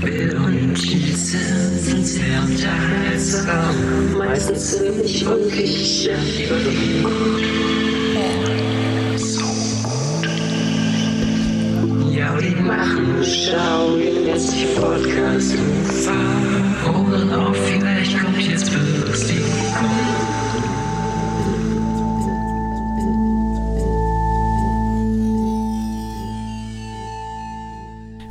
Bill und Cheese sind sehr unterhaltsam. Meistens ziemlich wirklich So gut. Ja, die machen Schau, jetzt die Podcast Ohren auf, vielleicht kommt jetzt Belustigung.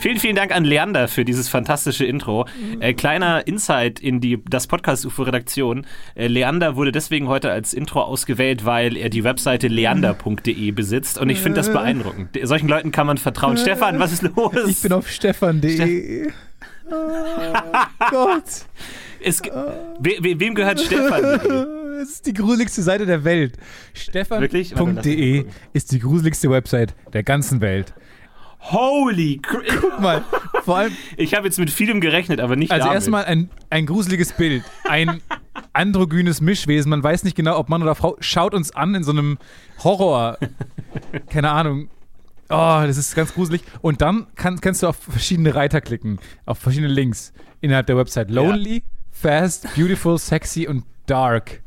Vielen, vielen Dank an Leander für dieses fantastische Intro. Äh, kleiner Insight in die, das Podcast-UFO-Redaktion. Äh, Leander wurde deswegen heute als Intro ausgewählt, weil er die Webseite leander.de besitzt und ich finde das beeindruckend. Solchen Leuten kann man vertrauen. Stefan, was ist los? Ich bin auf stefan.de. Oh Gott. Es, we, we, wem gehört Stefan? Es ist die gruseligste Seite der Welt. Stefan.de ist die gruseligste Website der ganzen Welt. Holy cr Guck mal, vor allem, Ich habe jetzt mit vielem gerechnet, aber nicht also damit. erstmal ein, ein gruseliges Bild. Ein androgynes Mischwesen. Man weiß nicht genau, ob Mann oder Frau. Schaut uns an in so einem Horror. Keine Ahnung. Oh, das ist ganz gruselig. Und dann kann, kannst du auf verschiedene Reiter klicken, auf verschiedene Links innerhalb der Website. Lonely, Fast, Beautiful, Sexy und Dark.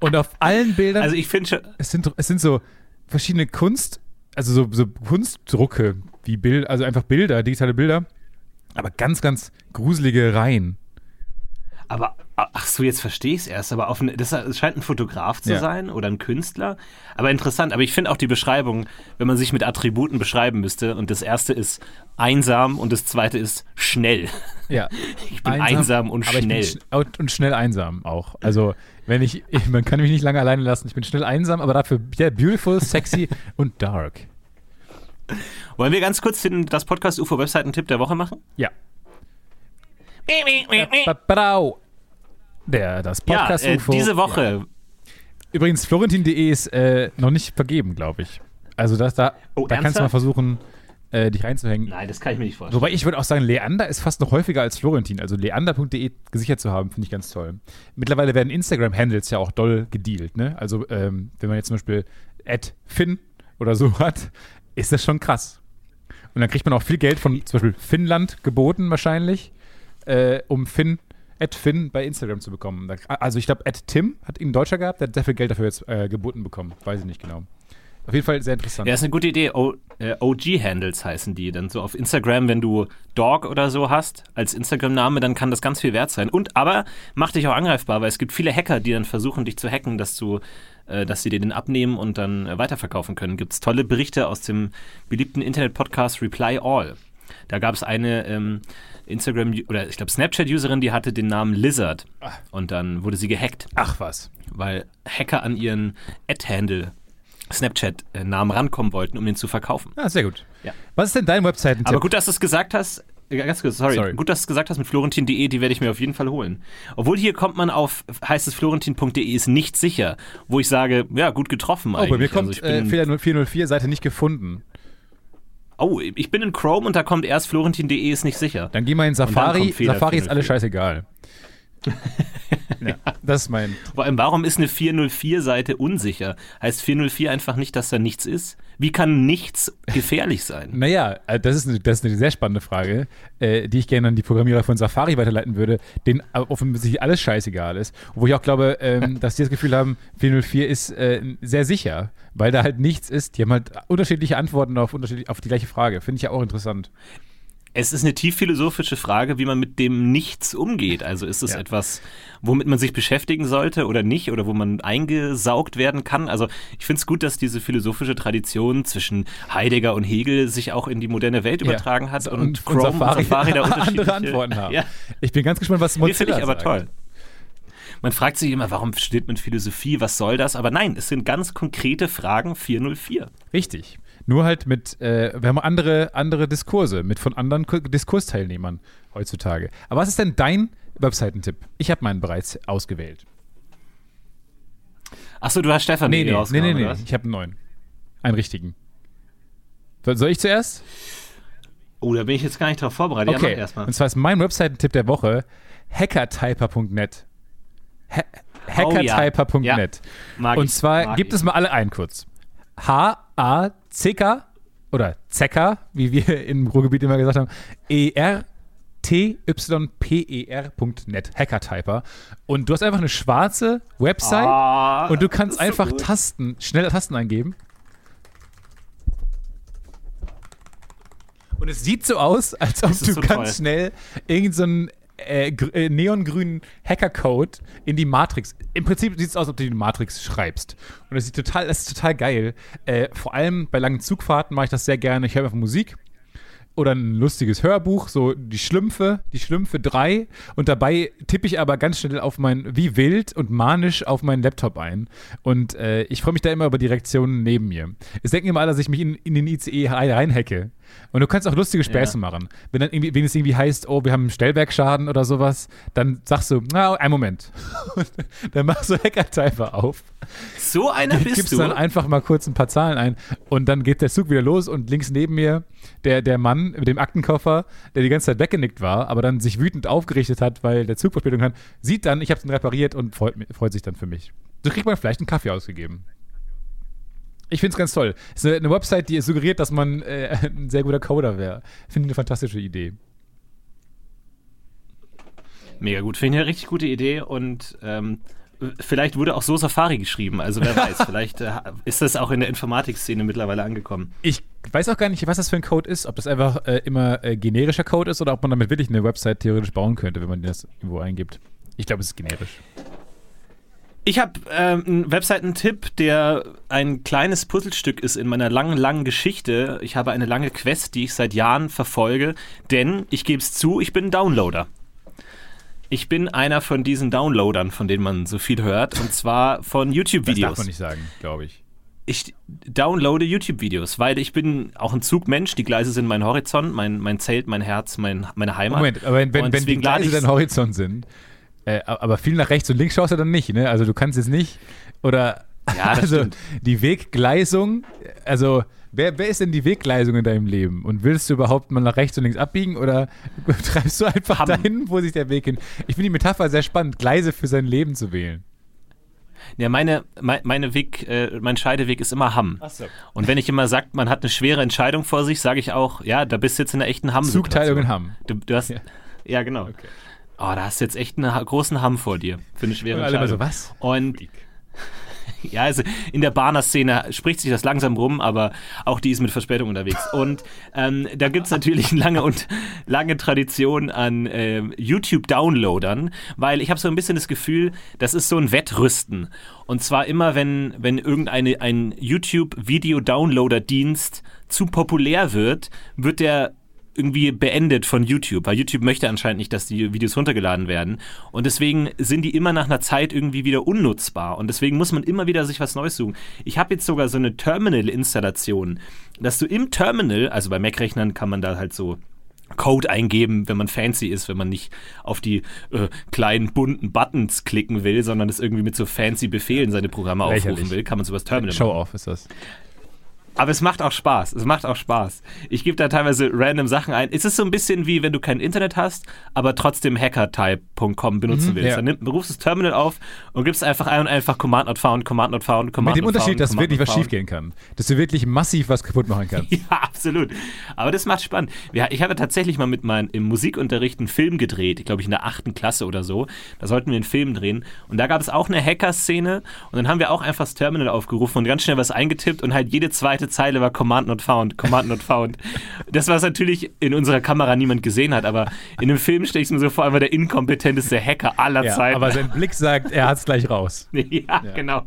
Und auf allen Bildern, Also ich finde schon, es, sind, es sind so verschiedene Kunst, also so, so Kunstdrucke, wie Bild, also einfach Bilder, digitale Bilder, aber ganz, ganz gruselige Reihen. aber ach so, jetzt verstehe ich es erst, aber auf eine, das scheint ein Fotograf zu Ja. sein oder ein Künstler. Aber interessant, aber ich finde auch die Beschreibung, wenn man sich mit Attributen beschreiben müsste und das erste ist einsam und das zweite ist schnell. Ja. Ich bin einsam, und aber schnell. Ich bin sch und, und schnell einsam auch. Also, wenn ich, ich, man kann mich nicht lange alleine lassen. Ich bin schnell einsam, aber dafür ja, beautiful, sexy und dark. Wollen wir ganz kurz den, das Podcast UFO Webseiten-Tipp der Woche machen? Ja. Badau. Der, das Podcast ja, äh, UFO. diese Woche. Übrigens, florentin.de ist äh, noch nicht vergeben, glaube ich. Also, das, da, Oh, da kannst du mal versuchen, äh, dich reinzuhängen. Nein, das kann ich mir nicht vorstellen. Wobei ich würde auch sagen, Leander ist fast noch häufiger als Florentin. Also leander.de gesichert zu haben, finde ich ganz toll. Mittlerweile werden Instagram-Handles ja auch doll gedealt. Ne? Also ähm, wenn man jetzt zum Beispiel Finn oder so hat, ist das schon krass. Und dann kriegt man auch viel Geld von zum Beispiel Finnland geboten wahrscheinlich, äh, um Finn, Finn bei Instagram zu bekommen. Also ich glaube, Tim hat ihn Deutscher gehabt, der hat sehr viel Geld dafür jetzt äh, geboten bekommen. Weiß ich nicht genau. Auf jeden Fall sehr interessant. Ja, ist eine gute Idee. Äh, OG-Handles heißen die. Dann so auf Instagram, wenn du Dog oder so hast als Instagram-Name, dann kann das ganz viel wert sein. Und aber mach dich auch angreifbar, weil es gibt viele Hacker, die dann versuchen, dich zu hacken, dass du, äh, dass sie dir den abnehmen und dann äh, weiterverkaufen können. Gibt es tolle Berichte aus dem beliebten Internet-Podcast Reply All. Da gab es eine ähm, Instagram- oder ich glaube Snapchat-Userin, die hatte den Namen Lizard. Und dann wurde sie gehackt Ach was. weil Hacker an ihren Ad-Handle Snapchat-Namen rankommen wollten, um den zu verkaufen. Ah, sehr gut. Ja. Was ist denn dein Webseiten-Tipp? Aber gut, dass du es gesagt hast. äh, Ganz kurz, sorry. Sorry. Gut, dass du es gesagt hast mit florentin.de, die werde ich mir auf jeden Fall holen. Obwohl hier kommt man auf, heißt es florentin.de ist nicht sicher, wo ich sage, ja, gut getroffen Oh, eigentlich. bei mir kommt also äh, Fehler 404, Seite nicht gefunden. oh, ich bin in Chrome und da kommt erst florentin.de ist nicht sicher. Dann geh mal in Safari. Safari ist alles 404. scheißegal. Ja, das ist mein. Vor allem, warum ist eine 404-Seite unsicher? Heißt 404 einfach nicht, dass da nichts ist? Wie kann nichts gefährlich sein? Naja, äh, das ist, eine, das ist eine sehr spannende Frage, äh, die ich gerne an die Programmierer von Safari weiterleiten würde, denen offensichtlich alles scheißegal ist. Wo ich auch glaube, ähm, dass die das Gefühl haben, 404 ist äh, sehr sicher, weil da halt nichts ist. Die haben halt unterschiedliche Antworten auf, unterschiedlich, auf die gleiche Frage. Finde ich ja auch interessant. Es ist eine tief philosophische Frage, wie man mit dem Nichts umgeht. Also ist es Ja. etwas, womit man sich beschäftigen sollte oder nicht oder wo man eingesaugt werden kann. Also ich finde es gut, dass diese philosophische Tradition zwischen Heidegger und Hegel sich auch in die moderne Welt übertragen hat und, und, Chrome und Safari, und Safari da andere Antworten haben. Ja, Ich bin ganz gespannt, was Mozilla finde ich aber sagt. toll. Man fragt sich immer, warum studiert man Philosophie, was soll das? Aber nein, es sind ganz konkrete Fragen 404. Richtig. Nur halt mit, äh, wir haben andere, andere Diskurse mit von anderen Diskursteilnehmern heutzutage. Aber was ist denn dein Webseitentipp? Ich habe meinen bereits ausgewählt. Achso, du hast Stefan Nee, nee, nee, nee, nee? Ich habe einen neuen. Einen richtigen. Soll ich zuerst? Oh, da bin ich jetzt gar nicht drauf vorbereitet. Ja, Okay. erstmal. Und zwar ist mein Webseitentipp der Woche hackertyper.net. Ha hackertyper.net. Mag Und ich, zwar gibt ich. es mal alle ein kurz. H-A-C-K oder Zecker, wie wir im Ruhrgebiet immer gesagt haben, E typer.net, Hackertyper. Und du hast einfach eine schwarze Website Ah, und du kannst so einfach gut. Tasten, schnelle Tasten eingeben. Und es sieht so aus, als ob du so ganz toll. schnell irgendeinen äh, äh, neongrünen Hackercode in die Matrix. Im Prinzip sieht es aus, als ob du die Matrix schreibst. Und das sieht total, das ist total geil. Äh, vor allem bei langen Zugfahrten mache ich das sehr gerne. Ich höre einfach Musik oder ein lustiges Hörbuch, so die Schlümpfe, die Schlümpfe 3 und dabei tippe ich aber ganz schnell auf mein, wie wild und manisch auf meinen Laptop ein und äh, ich freue mich da immer über die Reaktionen neben mir. Es denken immer alle, dass ich mich in, in den ICE rein- reinhacke und du kannst auch lustige Späße Ja. machen. Wenn dann irgendwie, wenn es irgendwie heißt, oh, wir haben einen Stellwerkschaden oder sowas, dann sagst du, na, einen Moment. Und dann machst du Hacker-Typer auf So einer bist gibst du. dann einfach mal kurz ein paar Zahlen ein und dann geht der Zug wieder los und links neben mir der, der Mann mit dem Aktenkoffer, der die ganze Zeit weggenickt war, aber dann sich wütend aufgerichtet hat, weil der Zug Verspätung hat, sieht dann, ich habe ihn repariert und freut, freut sich dann für mich. So kriegt man vielleicht einen Kaffee ausgegeben. Ich finde es ganz toll. Es ist eine, Website, die suggeriert, dass man äh, ein sehr guter Coder wäre. Finde ich eine fantastische Idee. Mega gut. Finde ich eine richtig gute Idee und ähm, vielleicht wurde auch so Safari geschrieben. Also wer weiß, vielleicht äh, ist das auch in der Informatik-Szene mittlerweile angekommen. Ich weiß auch gar nicht, was das für ein Code ist, ob das einfach äh, immer äh, generischer Code ist oder ob man damit wirklich eine Website theoretisch bauen könnte, wenn man das irgendwo eingibt. Ich glaube, es ist generisch. Ich habe ähm, einen Webseitentipp, der ein kleines Puzzlestück ist in meiner langen, langen Geschichte. Ich habe eine lange Quest, die ich seit Jahren verfolge, denn ich gebe es zu, ich bin ein Downloader. Ich bin einer von diesen Downloadern, von denen man so viel hört, und zwar von Das darf YouTube-Videos. man nicht sagen, glaube ich. Ich downloade YouTube-Videos, weil ich bin auch ein Zugmensch. Die Gleise sind mein Horizont, mein, mein Zelt, mein Herz, mein, meine Heimat. Moment, aber wenn, wenn, wenn die Gleise dein Horizont sind, äh, aber viel nach rechts und links schaust du dann nicht, ne? Also du kannst jetzt nicht, oder, Ja, also stimmt. die Weggleisung, also wer, wer ist denn die Weggleisung in deinem Leben? Und willst du überhaupt mal nach rechts und links abbiegen oder treibst du einfach Hamm. dahin, wo sich der Weg hin? Ich finde die Metapher sehr spannend, Gleise für sein Leben zu wählen. Ja, meine, mein, meine Weg, äh, mein Scheideweg ist immer Hamm. so. Und wenn ich immer sage, man hat eine schwere Entscheidung vor sich, sage ich auch, ja, da bist du jetzt in einer echten hamm Zugteilung in Hamm. Du, du hast, Ja. ja. genau. Oh, da hast du jetzt echt einen großen Hamm vor dir für eine schwere Entscheidung. so, was? Und ja, also in der Bahner-Szene spricht sich das langsam rum, aber auch die ist mit Verspätung unterwegs. Und ähm, da gibt es natürlich eine lange und lange Tradition an ähm, YouTube-Downloadern, weil ich habe so ein bisschen das Gefühl, das ist so ein Wettrüsten. Und zwar immer, wenn, wenn irgendeine ein YouTube-Video-Downloader-Dienst zu populär wird, wird der irgendwie beendet von YouTube, weil YouTube möchte anscheinend nicht, dass die Videos runtergeladen werden. Und deswegen sind die immer nach einer Zeit irgendwie wieder unnutzbar. Und deswegen muss man immer wieder sich was Neues suchen. Ich habe jetzt sogar so eine Terminal-Installation, dass du im Terminal, also bei Mac-Rechnern kann man da halt so Code eingeben, wenn man fancy ist, wenn man nicht auf die äh, kleinen bunten Buttons klicken will, sondern das irgendwie mit so fancy Befehlen seine Programme Lächerlich. aufrufen will, kann man sowas Terminal machen. Show-off ist das. Aber es macht auch Spaß. Es macht auch Spaß. Ich gebe da teilweise random Sachen ein. Es ist so ein bisschen wie wenn du kein Internet hast, aber trotzdem hackertype.com benutzen Mhm, willst. ja. Dann nimm, rufst das Terminal auf und gibst einfach ein und einfach Command not found, Command not found, Command Mit dem Unterschied, found, dass Command wirklich was schiefgehen kann. Dass du wirklich massiv was kaputt machen kannst. Ja, absolut. Aber das macht spannend. Ja, ich habe tatsächlich mal mit meinem im Musikunterricht einen Film gedreht, ich glaube ich in der achten Klasse oder so. Da sollten wir einen Film drehen. Und da gab es auch eine Hacker-Szene und dann haben wir auch einfach das Terminal aufgerufen und ganz schnell was eingetippt und halt jede zweite Zeile war Command not found, Command not found. Das, was natürlich in unserer Kamera niemand gesehen hat, aber in dem Film stelle ich mir so vor, einfach der inkompetenteste Hacker aller Ja, Zeiten. aber sein Blick sagt, er hat's gleich raus. ja, genau.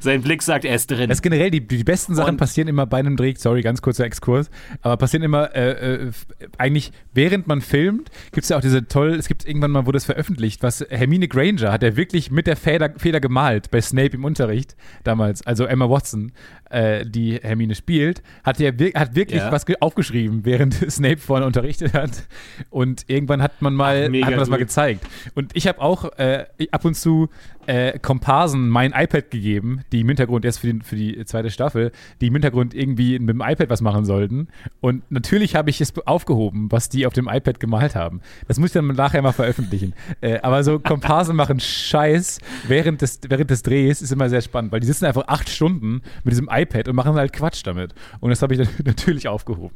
Sein Blick sagt, er ist drin. Das ist generell, die, die besten Sachen Und- passieren immer bei einem Dreh, sorry, ganz kurzer Exkurs, aber passieren immer, äh, äh, eigentlich während man filmt, gibt es ja auch diese toll, es gibt irgendwann mal, wurde es veröffentlicht, was Hermine Granger hat er wirklich mit der Feder, Feder gemalt bei Snape im Unterricht damals, also Emma Watson, äh, die Hermine spielt, hat wir, hat wirklich Ja. was ge- aufgeschrieben, während Snape vorne unterrichtet hat und irgendwann hat man mal, Ach, hat man das mal gezeigt und ich habe auch äh, ab und zu äh, Komparsen mein iPad gegeben, die im Hintergrund erst für, den, für die zweite Staffel, die im Hintergrund irgendwie mit dem iPad was machen sollten. Und natürlich habe ich es aufgehoben, was die auf dem iPad gemalt haben. Das muss ich dann nachher mal veröffentlichen. äh, aber so Komparsen machen Scheiß während des, während des Drehs ist immer sehr spannend, weil die sitzen einfach acht Stunden mit diesem iPad und machen halt Quatsch damit. Und das habe ich natürlich aufgehoben.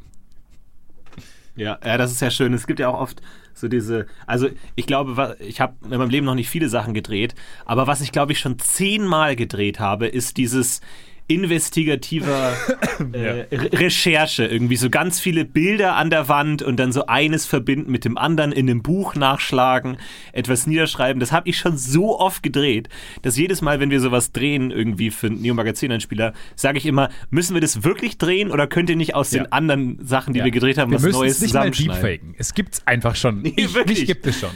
Ja, ja, das ist ja schön. Es gibt ja auch oft so diese, also ich glaube, ich habe in meinem Leben noch nicht viele Sachen gedreht, aber was ich glaube ich schon zehnmal gedreht habe, ist dieses investigativer äh, Re Recherche, irgendwie so ganz viele Bilder an der Wand und dann so eines verbinden mit dem anderen in einem Buch nachschlagen, etwas niederschreiben. Das habe ich schon so oft gedreht, dass jedes Mal, wenn wir sowas drehen, irgendwie für einen Neo Magazin-Einspieler, sage ich immer, müssen wir das wirklich drehen oder könnt ihr nicht aus Ja. den anderen Sachen, die Ja. wir gedreht haben, Wir was Neues es nicht mal zusammenschneiden? deepfaken. Es gibt's einfach schon. Nee, ich, wirklich. Gibt es schon.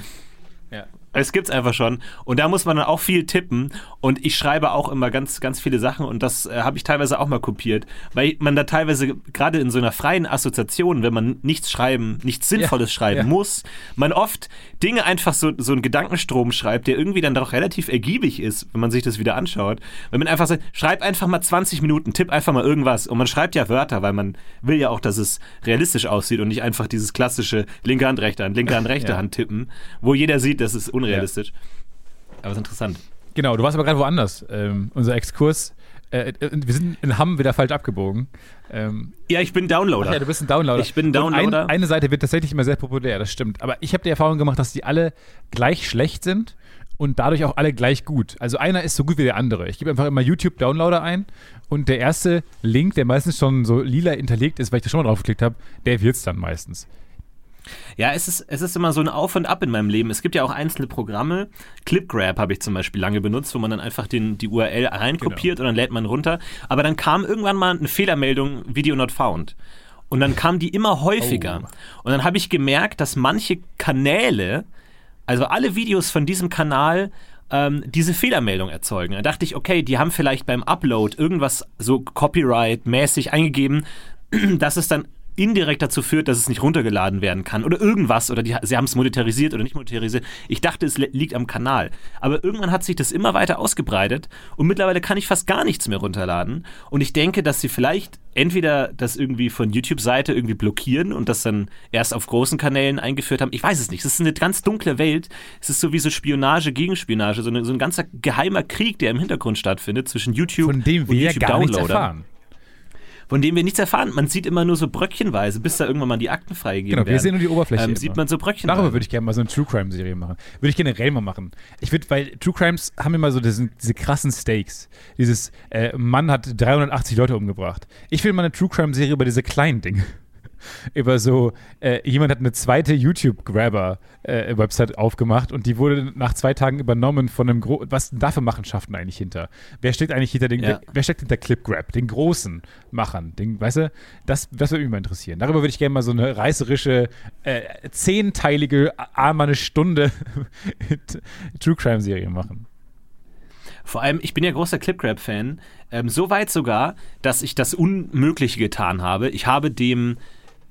Es gibt's einfach schon. Und da muss man dann auch viel tippen. Und ich schreibe auch immer ganz, ganz viele Sachen. Und das äh, habe ich teilweise auch mal kopiert. Weil man da teilweise, gerade in so einer freien Assoziation, wenn man nichts schreiben, nichts Sinnvolles schreiben ja. muss, man oft Dinge einfach so, so einen Gedankenstrom schreibt, der irgendwie dann doch relativ ergiebig ist, wenn man sich das wieder anschaut. Wenn man einfach sagt, schreib einfach mal 20 Minuten, tipp einfach mal irgendwas. Und man schreibt ja Wörter, weil man will ja auch, dass es realistisch aussieht und nicht einfach dieses klassische linke Hand, rechte Hand, linke Hand, rechte Ja. Hand tippen, wo jeder sieht, das ist unrealistisch. Aber es ist interessant. Genau, du warst aber gerade woanders. Ähm, unser Exkurs. Äh, äh, wir sind in Hamm wieder falsch abgebogen. Ähm, Ja, ich bin Downloader. ja, du bist ein Downloader. Ich bin ein Und Downloader. Ein, eine Seite wird tatsächlich immer sehr populär, das stimmt. Aber ich habe die Erfahrung gemacht, dass die alle gleich schlecht sind und dadurch auch alle gleich gut. Also einer ist so gut wie der andere. Ich gebe einfach immer YouTube Downloader ein und der erste Link, der meistens schon so lila hinterlegt ist, weil ich da schon mal drauf geklickt habe, der wird's dann meistens. Ja, es ist, es ist immer so ein Auf und Ab in meinem Leben. Es gibt ja auch einzelne Programme. ClipGrab habe ich zum Beispiel lange benutzt, wo man dann einfach den, die URL reinkopiert und dann lädt man runter. Aber dann kam irgendwann mal eine Fehlermeldung, Video not found. Und dann kam die immer häufiger. Oh. Und dann habe ich gemerkt, dass manche Kanäle, also alle Videos von diesem Kanal, ähm, diese Fehlermeldung erzeugen. Da dachte ich, okay, die haben vielleicht beim Upload irgendwas so Copyright-mäßig eingegeben, dass es dann indirekt dazu führt, dass es nicht runtergeladen werden kann oder irgendwas oder die, sie haben es monetarisiert oder nicht monetarisiert. Ich dachte, es li- liegt am Kanal. Aber irgendwann hat sich das immer weiter ausgebreitet und mittlerweile kann ich fast gar nichts mehr runterladen. Und ich denke, dass sie vielleicht entweder das irgendwie von YouTube-Seite irgendwie blockieren und das dann erst auf großen Kanälen eingeführt haben. Ich weiß es nicht. Es ist eine ganz dunkle Welt. Es ist so wie so Spionage gegen Spionage, so, eine, so ein ganzer geheimer Krieg, der im Hintergrund stattfindet zwischen YouTube Von dem und wir ja YouTube gar nichts Downloadern erfahren. Von dem wir nichts erfahren. Man sieht immer nur so bröckchenweise, bis da irgendwann mal die Akten freigegeben Genau, wir werden. sehen nur die Oberfläche. ähm, sieht man so bröckchenweise. Darüber würde ich gerne mal so eine True Crime Serie machen. Würde ich generell mal machen. Ich würde, weil True Crimes haben immer so diesen, diese krassen Stakes. Dieses äh, Mann hat 380 Leute umgebracht. Ich will mal eine True Crime Serie über diese kleinen Dinge. Über so, äh, jemand hat eine zweite YouTube-Grabber-Website aufgemacht und die wurde nach zwei Tagen übernommen von einem Gro Was sind da für Machenschaften eigentlich hinter? Wer steckt eigentlich hinter den, Ja. wer, wer steckt hinter ClipGrab, den großen Machern? Den, weißt du, das, das würde mich mal interessieren. Darüber würde ich gerne mal so eine reißerische, äh, zehnteilige, einmal eine Stunde True Crime-Serie machen. Vor allem, ich bin ja großer Clipgrab-Fan. Ähm, so weit sogar, dass ich das Unmögliche getan habe. Ich habe dem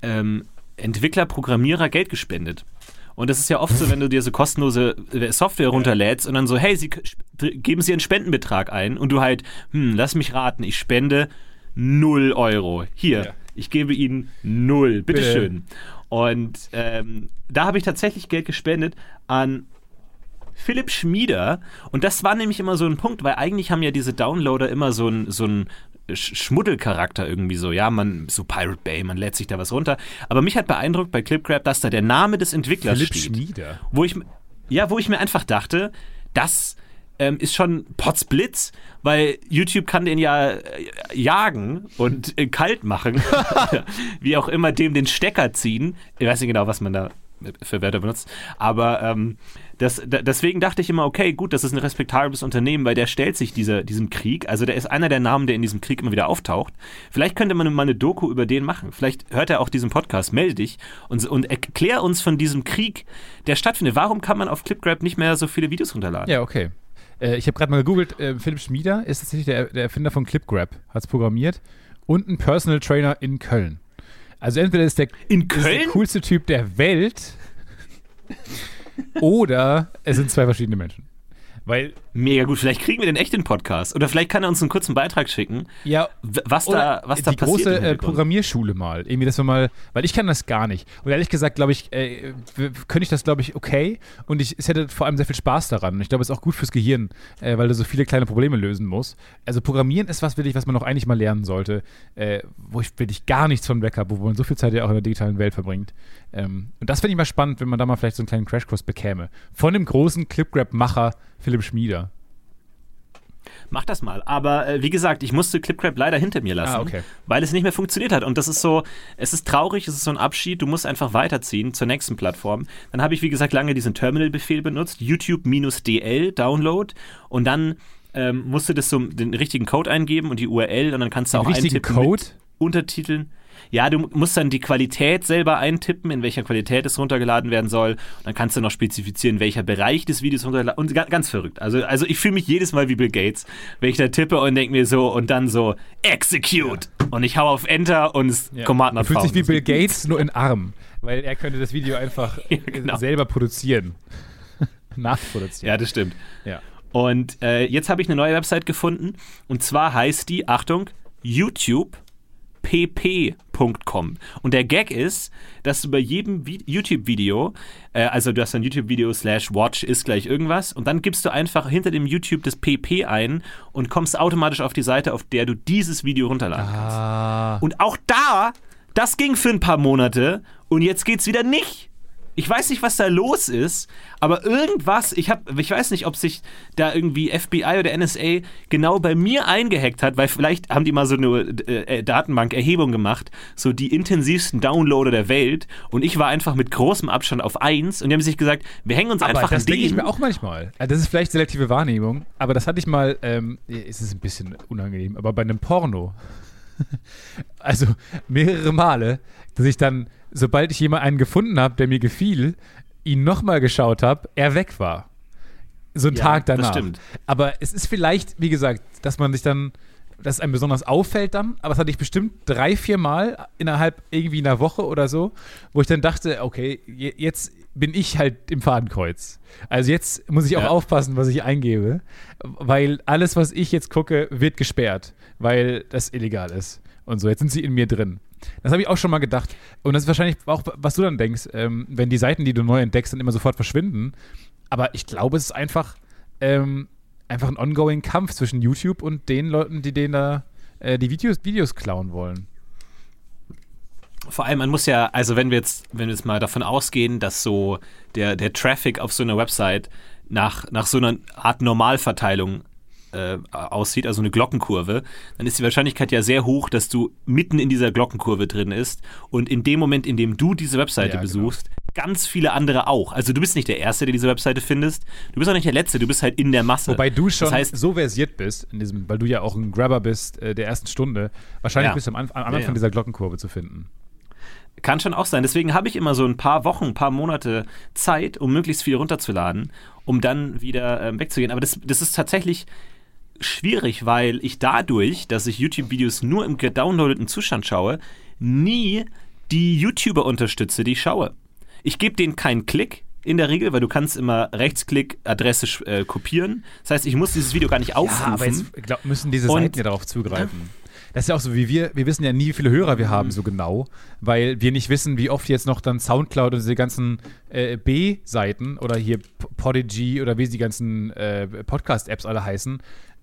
ähm, Entwickler, Programmierer Geld gespendet. Und das ist ja oft so, wenn du dir so kostenlose äh, Software runterlädst und dann so, hey, Sie, geben Sie einen Spendenbetrag ein und du halt, hm, lass mich raten, ich spende 0 Euro. Hier, Ja. ich gebe Ihnen 0, Bitte. bitteschön. Und ähm, da habe ich tatsächlich Geld gespendet an Philipp Schmieder. Und das war nämlich immer so ein Punkt, weil eigentlich haben ja diese Downloader immer so ein, so ein Sch- Schmuddelcharakter irgendwie so. Ja, man, so Pirate Bay, man lädt sich da was runter. Aber mich hat beeindruckt bei ClipGrab, dass da der Name des Entwicklers Philipp steht. Schmieder. Wo ich, ja, wo ich mir einfach dachte, das ähm, ist schon Potzblitz, weil YouTube kann den ja äh, jagen und äh, kalt machen. Wie auch immer dem den Stecker ziehen. Ich weiß nicht genau, was man da für Wörter benutzt. Aber ähm, das, da, deswegen dachte ich immer, okay, gut, das ist ein respektables Unternehmen, weil der stellt sich dieser, diesem Krieg. Also der ist einer der Namen, der in diesem Krieg immer wieder auftaucht. Vielleicht könnte man mal eine Doku über den machen. Vielleicht hört er auch diesen Podcast, melde dich und, und erklär uns von diesem Krieg, der stattfindet. Warum kann man auf ClipGrab nicht mehr so viele Videos runterladen? Ja, okay. Äh, ich habe gerade mal gegoogelt, äh, Philipp Schmieder ist tatsächlich der, der Erfinder von ClipGrab, hat es programmiert und ein Personal Trainer in Köln. Also entweder ist der, In ist der Köln? coolste Typ der Welt oder es sind zwei verschiedene Menschen. Weil, Mega gut. Vielleicht kriegen wir den echt in Podcast. Oder vielleicht kann er uns einen kurzen Beitrag schicken, ja, was da, was da die passiert. große im äh, Hintergrund. Programmierschule mal. Irgendwie, dass wir mal, weil ich kann das gar nicht. Und ehrlich gesagt, glaube ich, äh, könnte ich das, glaube ich, okay. Und ich, es hätte vor allem sehr viel Spaß daran. Und ich glaube, es ist auch gut fürs Gehirn, äh, weil du so viele kleine Probleme lösen musst. Also Programmieren ist was, wirklich, was man noch eigentlich mal lernen sollte, äh, wo ich wirklich gar nichts von weg habe, wo man so viel Zeit ja auch in der digitalen Welt verbringt. Ähm, und das finde ich mal spannend, wenn man da mal vielleicht so einen kleinen Crashkurs bekäme. Von dem großen Clipgrab-Macher Philipp Schmieder. Mach das mal. Aber äh, wie gesagt, ich musste Clipcrap leider hinter mir lassen, Ah, okay. weil es nicht mehr funktioniert hat. Und das ist so, es ist traurig, es ist so ein Abschied. Du musst einfach weiterziehen zur nächsten Plattform. Dann habe ich, wie gesagt, lange diesen Terminal-Befehl benutzt, YouTube-DL Download. Und dann ähm, musst du das so den richtigen Code eingeben und die URL und dann kannst du Den auch richtigen eintippen Code? Untertiteln. Ja, du musst dann die Qualität selber eintippen, in welcher Qualität es runtergeladen werden soll. Und dann kannst du noch spezifizieren, welcher Bereich des Videos runtergeladen Und ga- ganz verrückt. Also, also ich fühle mich jedes Mal wie Bill Gates, wenn ich da tippe und denke mir so und dann so Execute. Und ich hau auf Enter und es Command Er fühlt sich wie Bill Gates, nur in arm. Weil er könnte das Video einfach Ja, genau. selber produzieren. Nachproduzieren. Ja, das stimmt. Ja. Und äh, jetzt habe ich eine neue Website gefunden und zwar heißt die, Achtung, YouTubepp.com. Und der Gag ist, dass du bei jedem Vi- YouTube-Video, äh, also du hast ein YouTube-Video slash watch ist gleich irgendwas und dann gibst du einfach hinter dem YouTube das PP ein und kommst automatisch auf die Seite, auf der du dieses Video runterladen kannst. Ah. Und auch da, das ging für ein paar Monate und jetzt geht's wieder nicht. Ich weiß nicht, was da los ist, aber irgendwas, ich hab, ich weiß nicht, ob sich da irgendwie FBI oder NSA genau bei mir eingehackt hat, weil vielleicht haben die mal so eine äh, Datenbank-Erhebung gemacht, so die intensivsten Downloader der Welt und ich war einfach mit großem Abstand auf eins und die haben sich gesagt, wir hängen uns Aber einfach das an denke ich mir auch manchmal. Also das ist vielleicht selektive Wahrnehmung, aber das hatte ich mal, ähm, es ist ein bisschen unangenehm, aber bei einem Porno. also mehrere Male, dass ich dann, sobald ich jemanden einen gefunden habe, der mir gefiel, ihn nochmal geschaut habe, er weg war. So einen Ja, Tag das danach. stimmt. Aber es ist vielleicht, wie gesagt, dass man sich dann, dass es einem besonders auffällt dann, aber das hatte ich bestimmt drei, vier Mal innerhalb irgendwie einer Woche oder so, wo ich dann dachte, okay, je- jetzt bin ich halt im Fadenkreuz. Also jetzt muss ich auch Ja. aufpassen, was ich eingebe, weil alles, was ich jetzt gucke, wird gesperrt, weil das illegal ist. Und so, jetzt sind sie in mir drin. Das habe ich auch schon mal gedacht. Und das ist wahrscheinlich auch, was du dann denkst, ähm, wenn die Seiten, die du neu entdeckst, dann immer sofort verschwinden. Aber ich glaube, es ist einfach, ähm, einfach ein ongoing Kampf zwischen YouTube und den Leuten, die denen da äh, die Videos, Videos klauen wollen. Vor allem, man muss ja, also wenn wir jetzt, wenn wir jetzt mal davon ausgehen, dass so der, der Traffic auf so einer Website nach, nach so einer Art Normalverteilung äh, aussieht, also eine Glockenkurve, dann ist die Wahrscheinlichkeit ja sehr hoch, dass du mitten in dieser Glockenkurve drin ist und in dem Moment, in dem du diese Webseite Ja, genau. besuchst, ganz viele andere auch. Also du bist nicht der Erste, der diese Webseite findest, du bist auch nicht der Letzte, du bist halt in der Masse. Wobei du schon das heißt, so versiert bist, in diesem, weil du ja auch ein Grabber bist äh, der ersten Stunde. Wahrscheinlich Ja. bist du am, Anf am Anfang ja. dieser Glockenkurve zu finden. Kann schon auch sein. Deswegen habe ich immer so ein paar Wochen, ein paar Monate Zeit, um möglichst viel runterzuladen, um dann wieder ähm, wegzugehen. Aber das, das ist tatsächlich schwierig, weil ich dadurch, dass ich YouTube-Videos nur im gedownloadeten Zustand schaue, nie die YouTuber unterstütze, die ich schaue. Ich gebe denen keinen Klick in der Regel, weil du kannst immer Rechtsklick Adresse äh, kopieren. Das heißt, ich muss dieses Video gar nicht aufrufen. Ja, aber jetzt glaub, müssen diese Seiten ja darauf zugreifen. Das ist ja auch so wie wir, wir wissen ja nie, wie viele Hörer wir Mhm. haben, so genau, weil wir nicht wissen, wie oft jetzt noch dann Soundcloud und diese ganzen äh, B-Seiten oder hier Podigy oder wie die ganzen äh, Podcast-Apps alle heißen,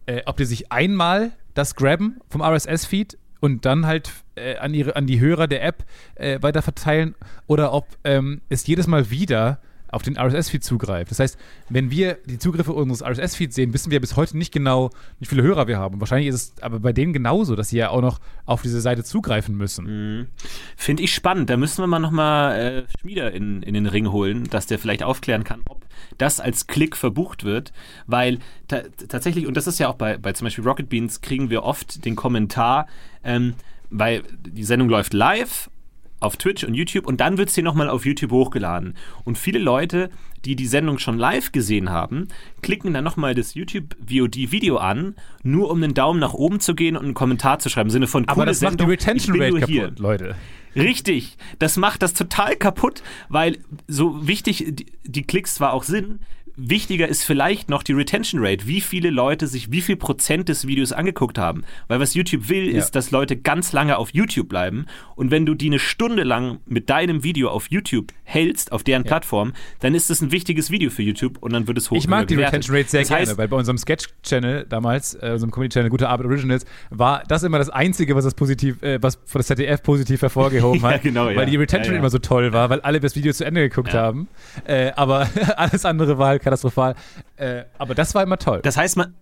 äh, ob die sich einmal das grabben vom RSS-Feed und dann halt äh, an, ihre, an die Hörer der App äh, weiter verteilen oder ob ähm, es jedes Mal wieder auf den RSS-Feed zugreift. Das heißt, wenn wir die Zugriffe unseres RSS-Feeds sehen, wissen wir bis heute nicht genau, wie viele Hörer wir haben. Wahrscheinlich ist es aber bei denen genauso, dass sie ja auch noch auf diese Seite zugreifen müssen. Finde ich spannend. Da müssen wir mal nochmal äh, Schmieder in, in den Ring holen, dass der vielleicht aufklären kann, ob das als Klick verbucht wird. Weil ta tatsächlich, und das ist ja auch bei, bei zum Beispiel Rocket Beans, kriegen wir oft den Kommentar, ähm, weil die Sendung läuft live auf Twitch und YouTube und dann wird sie nochmal auf YouTube hochgeladen. Und viele Leute, die die Sendung schon live gesehen haben, klicken dann nochmal das YouTube-VOD-Video an, nur um einen Daumen nach oben zu gehen und einen Kommentar zu schreiben, im Sinne von Aber das macht die Sendung, Retention Rate nur hier. kaputt, Leute. Richtig, das macht das total kaputt, weil so wichtig die, die Klicks zwar auch sind, wichtiger ist vielleicht noch die Retention Rate, wie viele Leute sich wie viel Prozent des Videos angeguckt haben. Weil was YouTube will, Ja. ist, dass Leute ganz lange auf YouTube bleiben. Und wenn du die eine Stunde lang mit deinem Video auf YouTube hältst, auf deren Plattform, dann ist das ein wichtiges Video für YouTube und dann wird es hoch Ich mag die bewertet. Retention Rate sehr das gerne, heißt, weil bei unserem Sketch-Channel damals, äh, unserem Comedy-Channel Gute Arbeit Originals, war das immer das Einzige, was das positiv, äh, was von das ZDF positiv hervorgehoben Ja, hat. genau, weil ja. die Retention Ja, ja. immer so toll war, weil alle das Video zu Ende geguckt Ja. haben. Äh, aber alles andere war halt katastrophal. Äh, aber das war immer toll. Das heißt, man,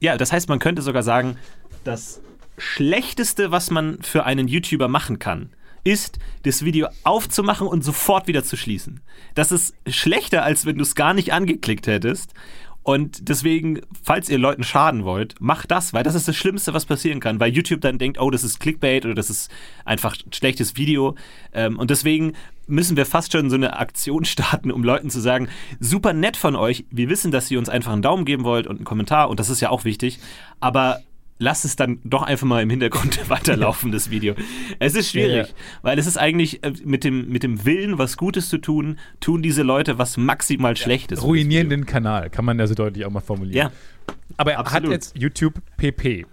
ja, das heißt, man könnte sogar sagen, das Schlechteste, was man für einen YouTuber machen kann, ist, das Video aufzumachen und sofort wieder zu schließen. Das ist schlechter, als wenn du es gar nicht angeklickt hättest. Und deswegen, falls ihr Leuten schaden wollt, macht das, weil das ist das Schlimmste, was passieren kann, weil YouTube dann denkt, oh, das ist Clickbait oder das ist einfach ein schlechtes Video. Ähm, und deswegen müssen wir fast schon so eine Aktion starten, um Leuten zu sagen, super nett von euch, wir wissen, dass ihr uns einfach einen Daumen geben wollt und einen Kommentar und das ist ja auch wichtig, aber lasst es dann doch einfach mal im Hintergrund weiterlaufen, das Video. Es ist schwierig, Ja, weil es ist eigentlich äh, mit dem, mit dem Willen, was Gutes zu tun, tun diese Leute was maximal Schlechtes. das Ruinieren den Kanal, kann man ja so deutlich auch mal formulieren. Ja, Aber er hat jetzt YouTube PP.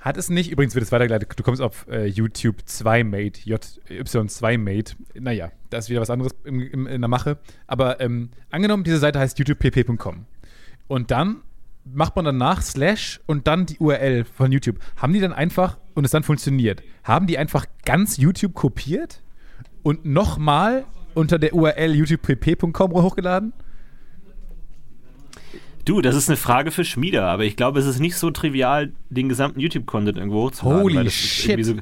Hat es nicht, übrigens wird es weitergeleitet, du kommst auf äh, YouTube 2 Mate, Y2 Mate. Naja, da ist wieder was anderes im, im, in der Mache. Aber ähm, angenommen, diese Seite heißt youtubepp.com. Und dann macht man danach Slash und dann die URL von YouTube. Haben die dann einfach, und es dann funktioniert, haben die einfach ganz YouTube kopiert und nochmal unter der URL youtubepp.com hochgeladen? Du, das ist eine Frage für Schmieder, aber ich glaube, es ist nicht so trivial, den gesamten YouTube-Content irgendwo hochzuladen. Holy weil das ist shit. so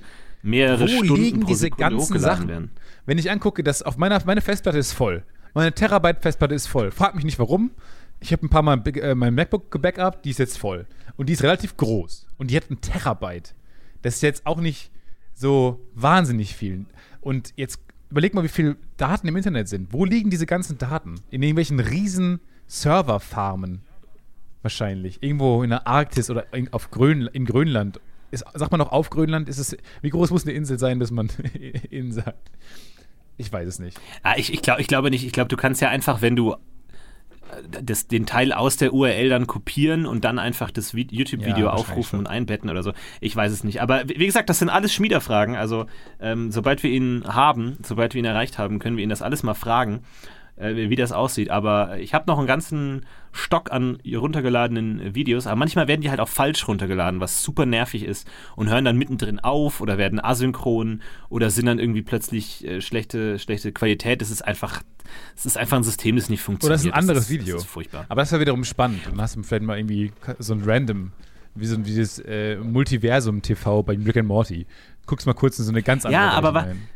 mehrere Wo Stunden liegen pro diese Sekunde ganzen Sachen? werden. Wenn ich angucke, dass auf meiner meine Festplatte ist voll. Meine Terabyte Festplatte ist voll. Frag mich nicht warum. Ich habe ein paar Mal äh, mein MacBook gebackupt, die ist jetzt voll. Und die ist relativ groß. Und die hat ein Terabyte. Das ist jetzt auch nicht so wahnsinnig viel. Und jetzt überleg mal, wie viele Daten im Internet sind. Wo liegen diese ganzen Daten? In irgendwelchen riesen Serverfarmen. Wahrscheinlich. Irgendwo in der Arktis oder in, auf Grön, in Grönland. Ist, sagt man noch auf Grönland? Ist es, wie groß muss eine Insel sein, dass man in sagt? Ich weiß es nicht. Ah, ich, ich, glaub, ich glaube nicht. Ich glaube, du kannst ja einfach, wenn du äh, das, den Teil aus der URL dann kopieren und dann einfach das Vi- YouTube-Video Ja, aufrufen und einbetten oder so. Ich weiß es nicht. Aber wie gesagt, das sind alles Schmiederfragen. Also, ähm, sobald wir ihn haben, sobald wir ihn erreicht haben, können wir ihn das alles mal fragen, wie das aussieht. Aber ich habe noch einen ganzen Stock an runtergeladenen Videos. Aber manchmal werden die halt auch falsch runtergeladen, was super nervig ist und hören dann mittendrin auf oder werden asynchron oder sind dann irgendwie plötzlich äh, schlechte, schlechte Qualität. Das ist einfach. Es ist einfach ein System, das nicht funktioniert. Oder das ist ein anderes das Video. Das ist furchtbar. Aber das war wiederum spannend. Dann hast du vielleicht mal irgendwie so ein Random, wie so ein dieses äh, Multiversum-TV bei Rick and Morty. Guckst mal kurz in so eine ganz andere Ja, aber hinein.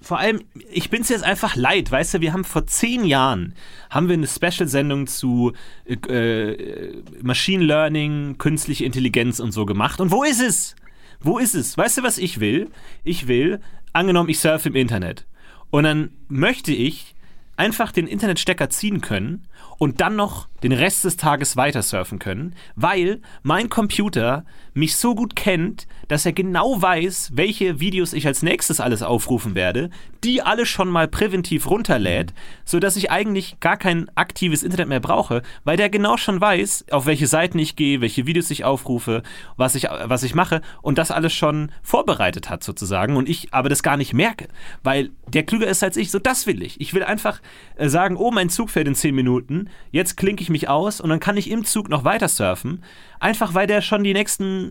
Vor allem, ich bin es jetzt einfach leid, weißt du, wir haben vor zehn Jahren, haben wir eine Special-Sendung zu äh, äh, Machine Learning, künstliche Intelligenz und so gemacht. Und wo ist es? Wo ist es? Weißt du, was ich will? Ich will, angenommen, ich surfe im Internet. Und dann möchte ich einfach den Internetstecker ziehen können und dann noch den Rest des Tages weiter surfen können, weil mein Computer mich so gut kennt, dass er genau weiß, welche Videos ich als nächstes alles aufrufen werde, die alle schon mal präventiv runterlädt, sodass ich eigentlich gar kein aktives Internet mehr brauche, weil der genau schon weiß, auf welche Seiten ich gehe, welche Videos ich aufrufe, was ich, was ich mache und das alles schon vorbereitet hat sozusagen und ich aber das gar nicht merke, weil der klüger ist als ich, so das will ich. Ich will einfach äh, sagen, oh, mein Zug fährt in 10 Minuten, jetzt klinke ich mich aus und dann kann ich im Zug noch weiter surfen, einfach weil der schon die nächsten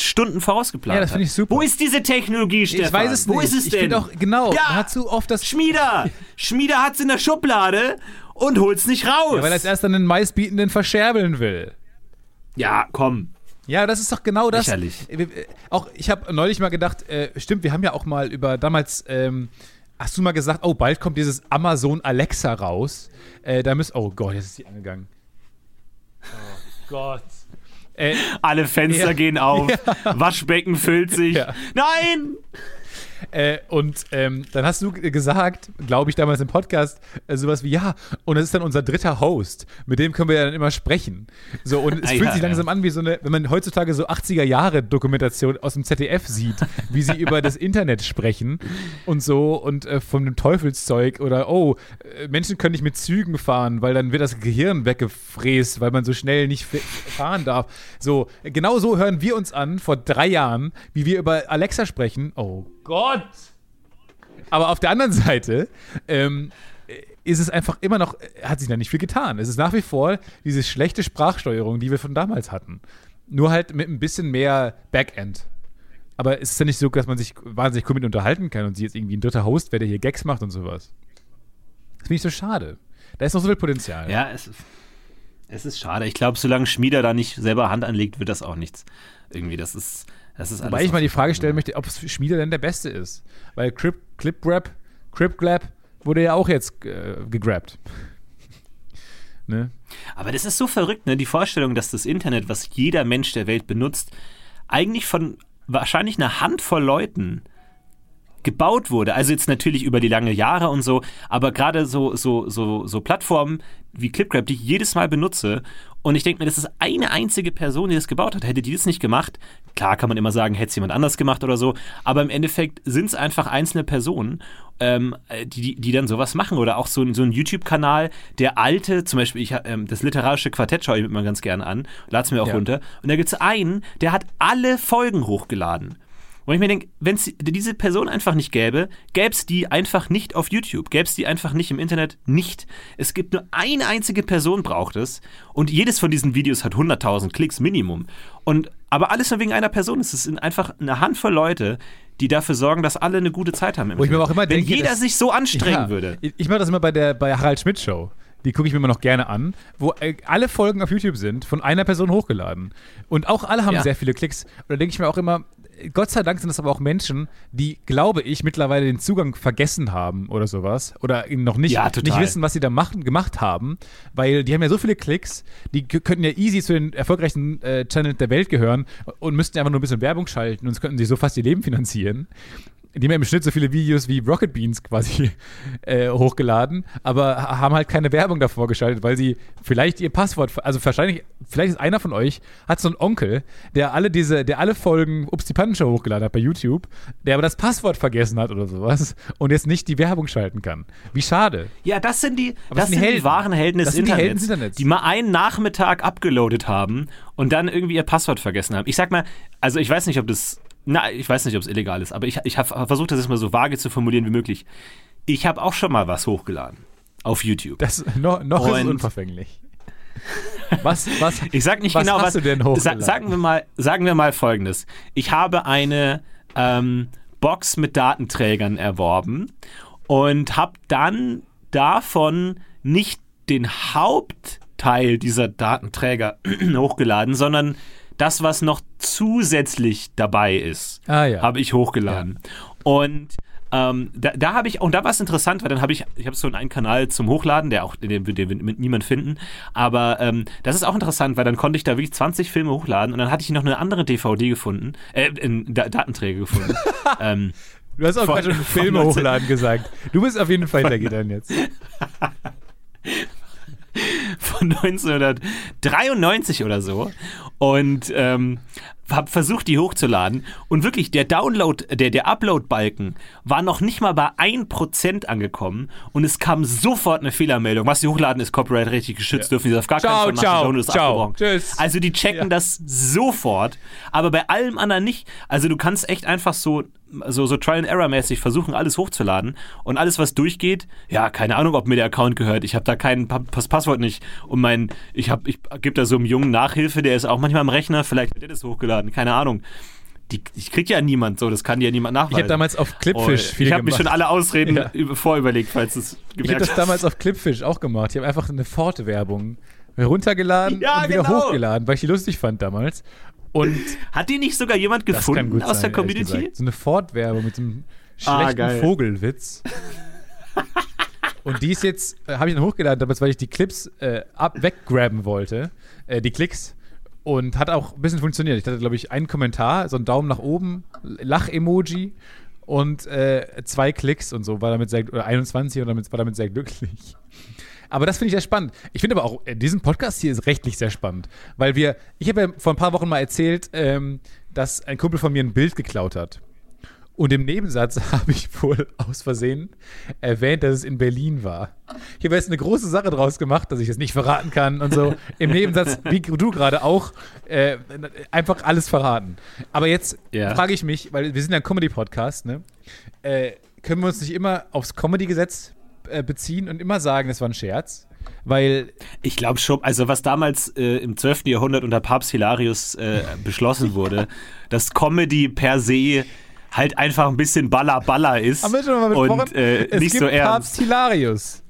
Stunden vorausgeplant Ja, das hat. finde ich super. Wo ist diese Technologie, Stefan? Ich weiß es Wo nicht. ist es ich denn? finde auch, genau, Ja. hat zu oft das. Schmieder! Schmieder hat's in der Schublade und holt's nicht raus. Ja, weil er als erst dann den meistbietenden verscherbeln will. ja, komm. Ja, das ist doch genau das. Lächerlich. Äh, Auch ich habe neulich mal gedacht, äh, stimmt, wir haben ja auch mal über damals. Ähm, Hast du mal gesagt, oh, bald kommt dieses Amazon Alexa raus? Äh, da müsst, oh Gott, jetzt ist sie angegangen. Oh Gott. Äh, Alle Fenster Ja. gehen auf, Waschbecken füllt sich. Ja. Nein! Äh, und ähm, dann hast du gesagt, glaube ich, damals im Podcast, äh, sowas wie, ja, und das ist dann unser dritter Host. Mit dem können wir ja dann immer sprechen. So, und es Ah, fühlt ja, sich langsam an wie so eine, wenn man heutzutage so 80er-Jahre-Dokumentation aus dem ZDF sieht, wie sie über das Internet sprechen und so und äh, von dem Teufelszeug oder, oh, äh, Menschen können nicht mit Zügen fahren, weil dann wird das Gehirn weggefräst, weil man so schnell nicht fahren darf. So, genau so hören wir uns an vor drei Jahren, wie wir über Alexa sprechen. Oh Gott! Aber auf der anderen Seite ähm, ist es einfach immer noch, hat sich da nicht viel getan. Es ist nach wie vor diese schlechte Sprachsteuerung, die wir von damals hatten. Nur halt mit ein bisschen mehr Backend. Aber es ist ja nicht so, dass man sich wahnsinnig cool mit unterhalten kann und sie jetzt irgendwie ein dritter Host wäre, der hier Gags macht und sowas. Das finde ich so schade. Da ist noch so viel Potenzial. Ja, es, es ist schade. Ich glaube, solange Schmieder da nicht selber Hand anlegt, wird das auch nichts. Irgendwie, das ist, das ist Wobei ich mal die Frage stellen möchte, ob Schmieder denn der Beste ist. Weil Crip, Clip-Grab, Crip-Glab wurde ja auch jetzt äh, gegrabt. ne? Aber das ist so verrückt, ne? Die Vorstellung, dass das Internet, was jeder Mensch der Welt benutzt, eigentlich von wahrscheinlich einer Handvoll Leuten gebaut wurde. Also jetzt natürlich über die lange Jahre und so, aber gerade so, so, so, so Plattformen wie ClipGrab, die ich jedes Mal benutze. Und ich denke mir, das ist eine einzige Person, die das gebaut hat. Hätte die das nicht gemacht, klar kann man immer sagen, hätte es jemand anders gemacht oder so, aber im Endeffekt sind es einfach einzelne Personen, ähm, die, die, die dann sowas machen. Oder auch so, ein- so ein YouTube-Kanal, der alte, zum Beispiel, ich, ähm, das literarische Quartett schaue ich mir immer ganz gerne an, lade es mir auch Ja. runter. Und da gibt es einen, der hat alle Folgen hochgeladen. Und ich mir denke, wenn es diese Person einfach nicht gäbe, gäbe es die einfach nicht auf YouTube, gäbe es die einfach nicht im Internet, nicht. Es gibt nur eine einzige Person, braucht es. Und jedes von diesen Videos hat 100.000 Klicks Minimum. Und, aber alles nur wegen einer Person. Es sind einfach eine Handvoll Leute, die dafür sorgen, dass alle eine gute Zeit haben. Im Wo ich mir auch immer wenn denke, jeder sich so anstrengen Ja. würde. Ich, mache das immer bei der bei Harald Schmidt Show. Die gucke ich mir immer noch gerne an, wo äh, alle Folgen auf YouTube sind, von einer Person hochgeladen. Und auch alle haben Ja. sehr viele Klicks. Und da denke ich mir auch immer, Gott sei Dank sind das aber auch Menschen, die, glaube ich, mittlerweile den Zugang vergessen haben oder sowas. Oder noch nicht, Ja, nicht wissen, was sie da machen, gemacht haben. Weil die haben ja so viele Klicks, die könnten ja easy zu den erfolgreichsten äh, Channels der Welt gehören und müssten einfach nur ein bisschen Werbung schalten und könnten sich so fast ihr Leben finanzieren. Die haben ja im Schnitt so viele Videos wie Rocket Beans quasi äh, hochgeladen, aber ha- haben halt keine Werbung davor geschaltet, weil sie vielleicht ihr Passwort, also wahrscheinlich, vielleicht ist einer von euch, hat so einen Onkel, der alle diese, der alle Folgen Ups die Pannenshow hochgeladen hat bei YouTube, der aber das Passwort vergessen hat oder sowas und jetzt nicht die Werbung schalten kann. Wie schade. Ja, das sind die, Aber das sind die sind die Helden. wahren Helden des Das sind die Internets, Helden des Internets. die mal einen Nachmittag abgeloadet haben und dann irgendwie ihr Passwort vergessen haben. Ich sag mal, also ich weiß nicht, ob das, na, ich weiß nicht, ob es illegal ist, aber ich, ich habe versucht, das jetzt mal so vage zu formulieren wie möglich. Ich habe auch schon mal was hochgeladen auf YouTube. Das noch, noch ist unverfänglich. Was, was, Ich sag nicht was genau, hast was. du denn sa hochgeladen? sagen, wir mal, sagen wir mal folgendes. Ich habe eine ähm, Box mit Datenträgern erworben und habe dann davon nicht den Hauptteil dieser Datenträger hochgeladen, sondern das, was noch zusätzlich dabei ist, Ah, ja. habe ich hochgeladen. Und ähm, da, da habe ich, und da war es interessant, weil dann habe ich, ich habe so einen Kanal zum Hochladen, der auch, den, den wird niemand finden. Aber ähm, das ist auch interessant, weil dann konnte ich da wirklich 20 Filme hochladen und dann hatte ich noch eine andere DVD gefunden, äh, Da- Datenträger gefunden. ähm, Du hast auch Von- gerade schon Filme 19 hochladen gesagt. Du bist auf jeden Fall hinter Gittern jetzt. von 1993 oder so und ähm, habe versucht, die hochzuladen und wirklich der Download, der, der Upload-Balken war noch nicht mal bei 1% angekommen und es kam sofort eine Fehlermeldung. Was sie hochladen, ist copyright-rechtlich geschützt, dürfen sie auf gar Ciao, keinen Fall machen. ciao, ist ciao, tschüss. Also die checken das sofort, aber bei allem anderen nicht. Also du kannst echt einfach so so, so Trial-and-Error-mäßig versuchen, alles hochzuladen und alles, was durchgeht, ja, keine Ahnung, ob mir der Account gehört. Ich habe da kein pa das Passwort nicht und mein, ich habe, ich gebe da so einem Jungen Nachhilfe, der ist auch manchmal am Rechner, vielleicht hat der das hochgeladen, keine Ahnung. Die, ich krieg ja niemand so, das kann ja niemand nachweisen. Ich habe damals auf Clipfish Oh, viel Ich habe mir schon alle Ausreden Ja. über, vorüberlegt, falls es Ich habe gemerkt das damals auf Clipfish auch gemacht. Ich habe einfach eine Ford-Werbung runtergeladen Ja, und wieder genau. hochgeladen, weil ich die lustig fand damals. Und Hat die nicht sogar jemand gefunden aus sein, der Community? So eine Ford-Werbung mit so einem Ah, schlechten geil. Vogelwitz. und die ist jetzt, äh, habe ich dann hochgeladen, damals, weil ich die Clips äh, ab weggraben wollte, äh, die Klicks. Und hat auch ein bisschen funktioniert. Ich hatte, glaube ich, einen Kommentar, so einen Daumen nach oben, Lach-Emoji und äh, zwei Klicks und so, war damit sehr, oder 21 und damit, war damit sehr glücklich. Aber das finde ich sehr spannend. Ich finde aber auch, äh, diesen Podcast hier ist rechtlich sehr spannend, weil wir, ich habe ja vor ein paar Wochen mal erzählt, ähm, dass ein Kumpel von mir ein Bild geklaut hat. Und im Nebensatz habe ich wohl aus Versehen erwähnt, dass es in Berlin war. Ich habe jetzt eine große Sache draus gemacht, dass ich es nicht verraten kann und so. Im Nebensatz, wie du gerade auch, äh, einfach alles verraten. Aber jetzt Ja. frage ich mich, weil wir sind ja ein Comedy-Podcast, ne? Äh, können wir uns nicht immer aufs Comedy-Gesetz beziehen und immer sagen, das war ein Scherz? Weil Ich glaube schon, also was damals äh, im 12. Jahrhundert unter Papst Hilarius äh, beschlossen wurde, dass Comedy per se halt einfach ein bisschen baller baller ist Haben wir schon mal besprochen? und äh, es nicht gibt so ernst. Papst Hilarius.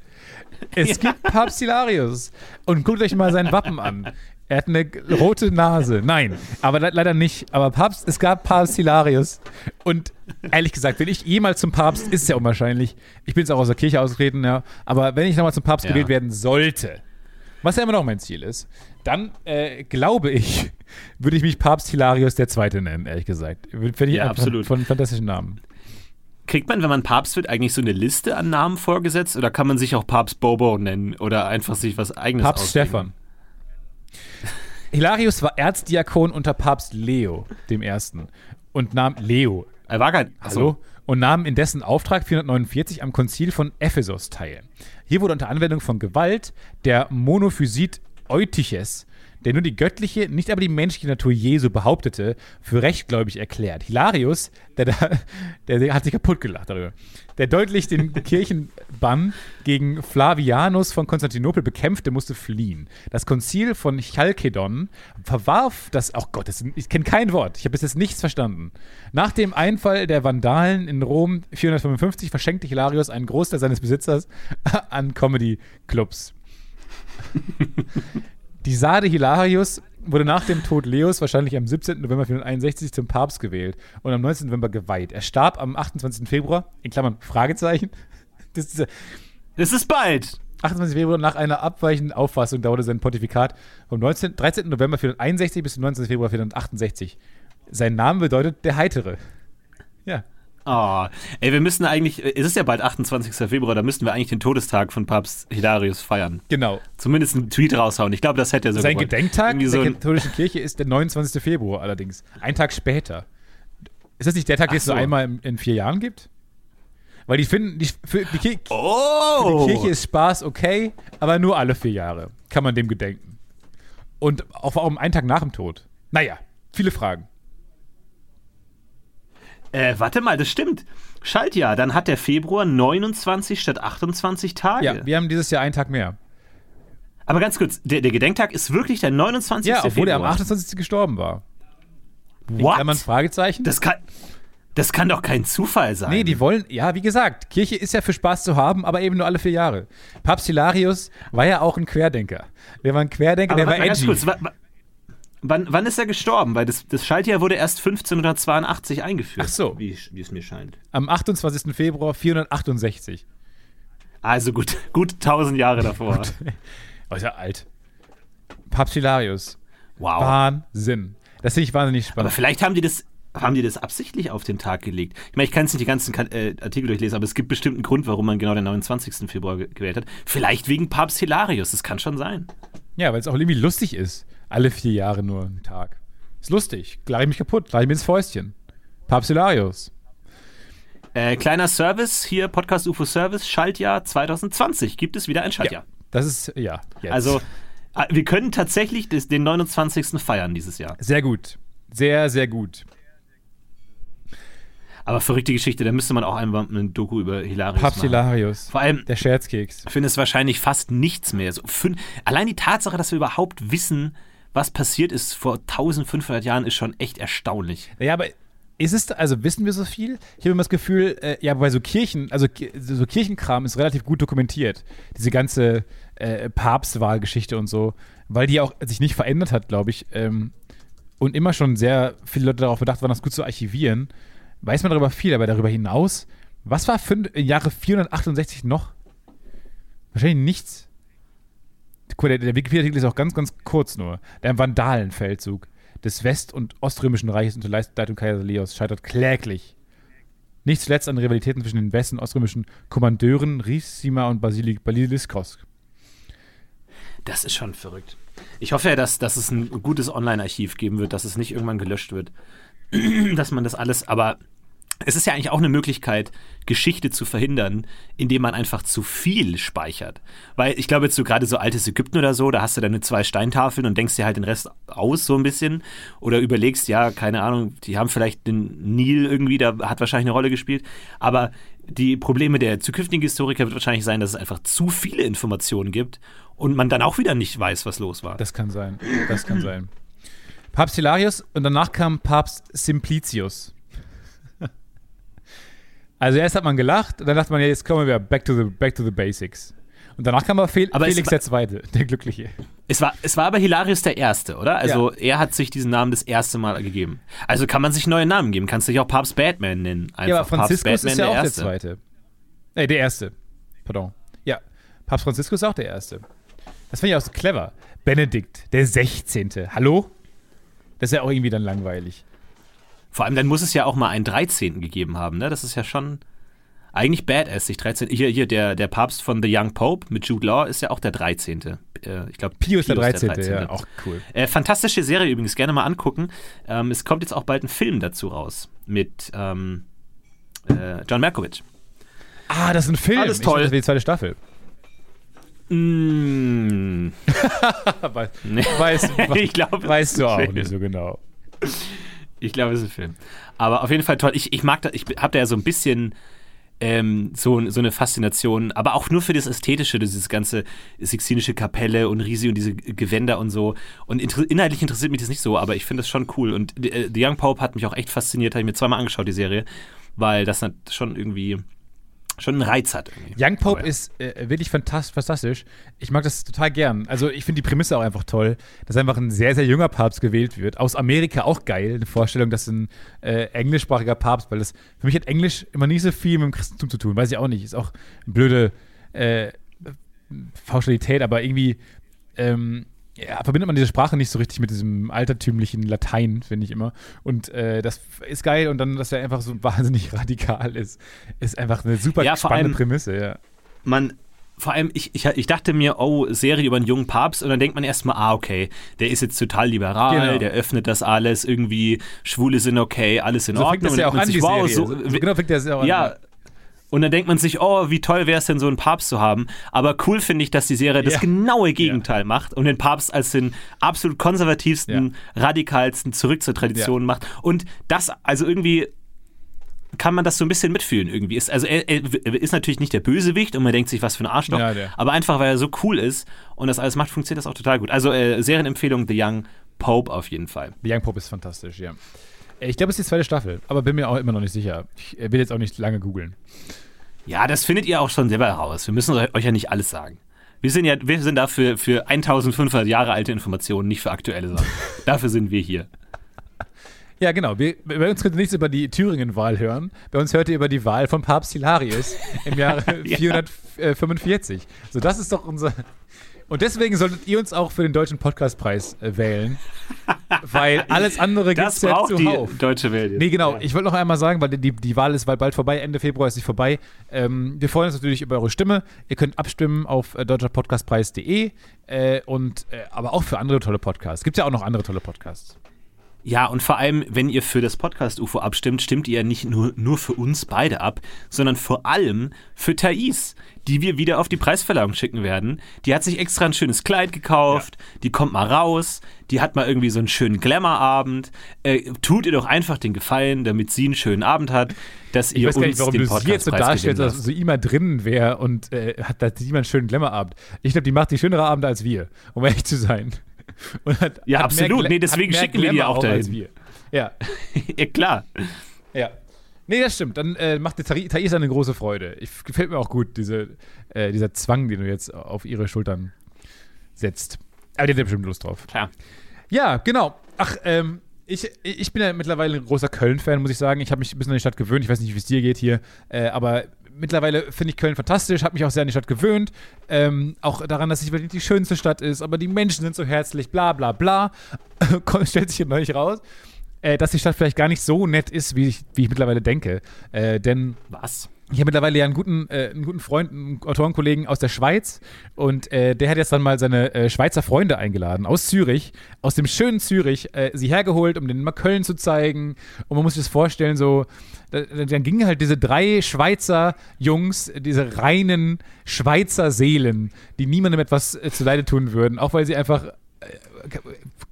Es gibt Papst Hilarius. Und guckt euch mal sein Wappen an. Er hat eine rote Nase. Nein, aber le leider nicht. Aber Papst, es gab Papst Hilarius. Und ehrlich gesagt, wenn ich jemals zum Papst, ist es ja unwahrscheinlich. Ich bin jetzt auch aus der Kirche ausgetreten, ja. Aber wenn ich nochmal zum Papst Ja. gewählt werden sollte, was ja immer noch mein Ziel ist, dann äh, glaube ich, würde ich mich Papst Hilarius der Zweite nennen, ehrlich gesagt. Finde ich Ja, absolut. von fantastischen Namen. Kriegt man, wenn man Papst wird, eigentlich so eine Liste an Namen vorgesetzt oder kann man sich auch Papst Bobo nennen oder einfach sich was eigenes Papst ausdenken? Stefan. Hilarius war Erzdiakon unter Papst Leo dem Ersten und nahm Leo, Er war kein. hallo, und nahm in dessen Auftrag 449 am Konzil von Ephesus teil. Hier wurde unter Anwendung von Gewalt der Monophysit Eutyches, der nur die göttliche, nicht aber die menschliche Natur Jesu behauptete, für rechtgläubig erklärt. Hilarius, der, da, der, hat sich kaputt gelacht darüber, der deutlich den Kirchenbann gegen Flavianus von Konstantinopel bekämpfte, musste fliehen. Das Konzil von Chalkedon verwarf das, oh Gott, das, ich kenne kein Wort, ich habe bis jetzt nichts verstanden. Nach dem Einfall der Vandalen in Rom 455 verschenkte Hilarius einen Großteil seines Besitzers an Comedy-Clubs. Die Sade Hilarius wurde nach dem Tod Leos wahrscheinlich am 17. November 461 zum Papst gewählt und am 19. November geweiht. Er starb am 28. Februar, in Klammern Fragezeichen. Das ist, Das ist bald. 28. Februar nach einer abweichenden Auffassung dauerte sein Pontifikat vom 19, 13. November 461 bis zum 19. Februar 468. Sein Name bedeutet der Heitere. Ja. Oh, ey, wir müssen eigentlich, es ist ja bald 28. Februar, da müssten wir eigentlich den Todestag von Papst Hilarius feiern. Genau. Zumindest einen Tweet raushauen. Ich glaube, das hätte er so Sein gewollt. Gedenktag Irgendwie der so ein, katholischen Kirche ist der 29. Februar allerdings. Ein Tag später. Ist das nicht der Tag, den es nur so. einmal in, in vier Jahren gibt? Weil die finden, die, für, die, Ki- für oh! die Kirche ist Spaß okay, aber nur alle vier Jahre kann man dem gedenken. Und auch warum einen Tag nach dem Tod? Naja, viele Fragen. Äh, warte mal, das stimmt. Schaltjahr, dann hat der Februar 29 statt 28 Tage. Ja, wir haben dieses Jahr einen Tag mehr. Aber ganz kurz, der, der Gedenktag ist wirklich der 29. Ja, obwohl er Februar. am 28. gestorben war. What? Kann man Fragezeichen? Das kann, das kann doch kein Zufall sein. Nee, die wollen, ja, wie gesagt, Kirche ist ja für Spaß zu haben, aber eben nur alle vier Jahre. Papst Hilarius war ja auch ein Querdenker. Der war ein Querdenker, Aber der war edgy. kurz, wa- wa- wann, wann ist er gestorben? Weil das, das Schaltjahr wurde erst 1582 eingeführt. Ach so. Wie, wie es mir scheint. Am 28. Februar 468. Also gut, gut 1000 Jahre davor. Oh, ist ja alt. Papst Hilarius. Wow. Wahnsinn. Das finde ich wahnsinnig Aber spannend. vielleicht haben die das. Haben die das absichtlich auf den Tag gelegt? Ich meine, ich kann jetzt nicht die ganzen äh, Artikel durchlesen, aber es gibt bestimmt einen Grund, warum man genau den 29. Februar ge gewählt hat. Vielleicht wegen Papst Hilarius, das kann schon sein. Ja, weil es auch irgendwie lustig ist. Alle vier Jahre nur ein Tag. Ist lustig. Gleich mich kaputt. Gleich mir ins Fäustchen. Papst Hilarius. Äh, kleiner Service, hier Podcast UFO Service, Schaltjahr 2020. Gibt es wieder ein Schaltjahr. Das ist, ja, jetzt. Also, äh, wir können tatsächlich des, den 29. feiern dieses Jahr. Sehr gut. Sehr, sehr gut. Aber verrückte Geschichte, da müsste man auch einmal eine Doku über Hilarius Papst machen. Hilarius. Vor allem, Der Scherzkeks. ich finde es wahrscheinlich fast nichts mehr. So, fün- allein die Tatsache, dass wir überhaupt wissen, was passiert ist vor 1500 Jahren, ist schon echt erstaunlich. Ja, aber ist es, also wissen wir so viel? Ich habe immer das Gefühl, äh, ja, bei so Kirchen, also so Kirchenkram ist relativ gut dokumentiert. Diese ganze äh, Papstwahlgeschichte und so, weil die auch sich nicht verändert hat, glaube ich. Ähm, und immer schon sehr viele Leute darauf bedacht waren, das gut zu archivieren. Weiß man darüber viel, aber darüber hinaus, was war im Jahre 468 noch? Wahrscheinlich nichts. Der, der Wikipedia-Artikel ist auch ganz, ganz kurz nur. Der Vandalenfeldzug des West- und Oströmischen Reiches unter Leitung Kaiser Leos scheitert kläglich. Nicht zuletzt an Rivalitäten zwischen den west- und oströmischen Kommandeuren Rissima und Basili Basiliskos. Das ist schon verrückt. Ich hoffe ja, dass, dass es ein gutes Online-Archiv geben wird, dass es nicht irgendwann gelöscht wird. dass man das alles, aber es ist ja eigentlich auch eine Möglichkeit, Geschichte zu verhindern, indem man einfach zu viel speichert. Weil ich glaube, jetzt so gerade so altes Ägypten oder so, da hast du deine zwei Steintafeln und denkst dir halt den Rest aus so ein bisschen. Oder überlegst, ja, keine Ahnung, die haben vielleicht den Nil irgendwie, da hat wahrscheinlich eine Rolle gespielt. Aber die Probleme der zukünftigen Historiker wird wahrscheinlich sein, dass es einfach zu viele Informationen gibt und man dann auch wieder nicht weiß, was los war. Das kann sein. Das kann sein. Papst Hilarius und danach kam Papst Simplicius. Also erst hat man gelacht und dann dachte man, ja, jetzt kommen wir wieder back to the, back to the basics. Und danach kam aber, Fel Aber Felix war- der Zweite, der Glückliche. Es war, es war aber Hilarius der Erste, oder? Also er hat sich diesen Namen das erste Mal gegeben. Also kann man sich neue Namen geben. Kannst dich auch Papst Batman nennen. Einfach ja, aber Franziskus Papst Batman ist ja auch der Erste. Zweite. Äh, der Erste. Pardon. Ja, Papst Franziskus ist auch der Erste. Das finde ich auch so clever. Benedikt, der 16. Hallo? Das ist ja auch irgendwie dann langweilig. Vor allem dann muss es ja auch mal einen 13. gegeben haben, ne? Das ist ja schon eigentlich badass, sich 13. Hier, hier der, der Papst von The Young Pope mit Jude Law ist ja auch der 13. Äh, ich glaube, Pius, der 13. Ja, auch cool. Äh, fantastische Serie übrigens, gerne mal angucken. Ähm, es kommt jetzt auch bald ein Film dazu raus mit ähm, äh, John Malkovich. Ah, das ist ein Film. Alles Ich toll. Das wäre die zweite Staffel. Mm, nee. weißt, ich glaube, weißt du auch nicht so genau. Ich glaube, es ist ein Film. Aber auf jeden Fall toll. Ich, ich mag da, ich habe da ja so ein bisschen ähm, so, so eine Faszination, aber auch nur für das Ästhetische, dieses ganze Sixtinische Kapelle und Risi und diese Gewänder und so. Und inter inhaltlich interessiert mich das nicht so, aber ich finde das schon cool. Und äh, The Young Pope hat mich auch echt fasziniert, habe ich mir zweimal angeschaut, die Serie, weil das hat schon irgendwie schon einen Reiz hat. Irgendwie. Young Pope ja. ist äh, wirklich fantas- fantastisch. Ich mag das total gern. Also ich finde die Prämisse auch einfach toll, dass einfach ein sehr, sehr junger Papst gewählt wird. Aus Amerika auch geil. Eine Vorstellung, dass ein äh, englischsprachiger Papst, weil das für mich hat Englisch immer nie so viel mit dem Christentum zu tun. Weiß ich auch nicht. Ist auch eine blöde äh, Pauschalität, aber irgendwie ähm, ja, verbindet man diese Sprache nicht so richtig mit diesem altertümlichen Latein, finde ich immer. Und äh, das ist geil und dann, dass er einfach so wahnsinnig radikal ist, ist einfach eine super Ja, spannende allem- Prämisse, ja. man, vor allem, ich, ich, ich dachte mir, oh, Serie über einen jungen Papst, und dann denkt man erstmal, ah, okay, der ist jetzt total liberal, Genau. der öffnet das alles, irgendwie, Schwule sind okay, alles in So fängt Ordnung. das ja auch an, sich, Serie. wow, so genau fängt das ja auch ja. an. Und dann denkt man sich, oh, wie toll wäre es denn, so einen Papst zu haben. Aber cool finde ich, dass die Serie das Ja. genaue Gegenteil macht und den Papst als den absolut konservativsten, Ja. radikalsten zurück zur Tradition macht. Und das, also irgendwie kann man das so ein bisschen mitfühlen irgendwie. Ist, also er, er ist natürlich nicht der Bösewicht und man denkt sich, was für ein Arschloch. Ja, aber einfach, weil er so cool ist und das alles macht, funktioniert das auch total gut. Also äh, Serienempfehlung The Young Pope auf jeden Fall. The Young Pope ist fantastisch, ja. Ich glaube, es ist die zweite Staffel, aber bin mir auch immer noch nicht sicher. Ich äh, will jetzt auch nicht lange googeln. Ja, das findet ihr auch schon selber heraus. Wir müssen euch ja nicht alles sagen. Wir sind ja, wir sind da für, für 1500 Jahre alte Informationen, nicht für aktuelle Sachen. Dafür sind wir hier. Ja, genau. Wir, bei uns könnt ihr nichts über die Thüringen-Wahl hören. Bei uns hört ihr über die Wahl von Papst Hilarius im Jahre Ja. 445. So, das ist doch unser. Und deswegen solltet ihr uns auch für den Deutschen Podcastpreis äh, wählen. weil alles andere gibt es ja braucht die zuhauf. deutsche Welt. jetzt. Nee, genau. Ja. Ich wollte noch einmal sagen, weil die, die Wahl ist bald bald vorbei, Ende Februar ist sie vorbei. Ähm, wir freuen uns natürlich über eure Stimme. Ihr könnt abstimmen auf äh, deutscherpodcastpreis.de äh, und äh, aber auch für andere tolle Podcasts. Gibt ja auch noch andere tolle Podcasts. Ja, und vor allem, wenn ihr für das Podcast-UFO abstimmt, stimmt ihr ja nicht nur, nur für uns beide ab, sondern vor allem für Thais, die wir wieder auf die Preisverleihung schicken werden. Die hat sich extra ein schönes Kleid gekauft, die kommt mal raus, die hat mal irgendwie so einen schönen Glamour-Abend. Äh, tut ihr doch einfach den Gefallen, damit sie einen schönen Abend hat, dass Ich ihr weiß gar uns nicht, warum den du sie jetzt so darstellst, dass so immer drinnen wäre und äh, hat da jemand einen schönen Glamourabend. Ich glaube, die macht die schönere Abende als wir, um ehrlich zu sein. Hat, Ja, hat absolut. Nee, deswegen schicken wir die auch auch als dahin. wir. Ja, ja, klar. ja. Nee, das stimmt. Dann äh, macht die Thais Thais eine große Freude. Ich, gefällt mir auch gut, diese, äh, dieser Zwang, den du jetzt auf ihre Schultern setzt. Aber die hat ja bestimmt Lust drauf. Klar. Ja, genau. Ach, ähm, ich, ich bin ja mittlerweile ein großer Köln-Fan, muss ich sagen. Ich habe mich ein bisschen an die Stadt gewöhnt. Ich weiß nicht, wie es dir geht hier. Äh, aber mittlerweile finde ich Köln fantastisch, habe mich auch sehr an die Stadt gewöhnt. Ähm, auch daran, dass wirklich die schönste Stadt ist, aber die Menschen sind so herzlich, bla bla bla. Stellt sich hier neulich raus. äh, dass die Stadt vielleicht gar nicht so nett ist, wie ich, wie ich mittlerweile denke. Äh, denn Was? Ich habe mittlerweile ja einen guten, äh, einen guten Freund, einen Autorenkollegen aus der Schweiz und äh, der hat jetzt dann mal seine äh, Schweizer Freunde eingeladen aus Zürich, aus dem schönen Zürich, äh, sie hergeholt, um denen mal Köln zu zeigen. Und man muss sich das vorstellen, so, da, dann gingen halt diese drei Schweizer Jungs, diese reinen Schweizer Seelen, die niemandem etwas äh, zuleide tun würden, auch weil sie einfach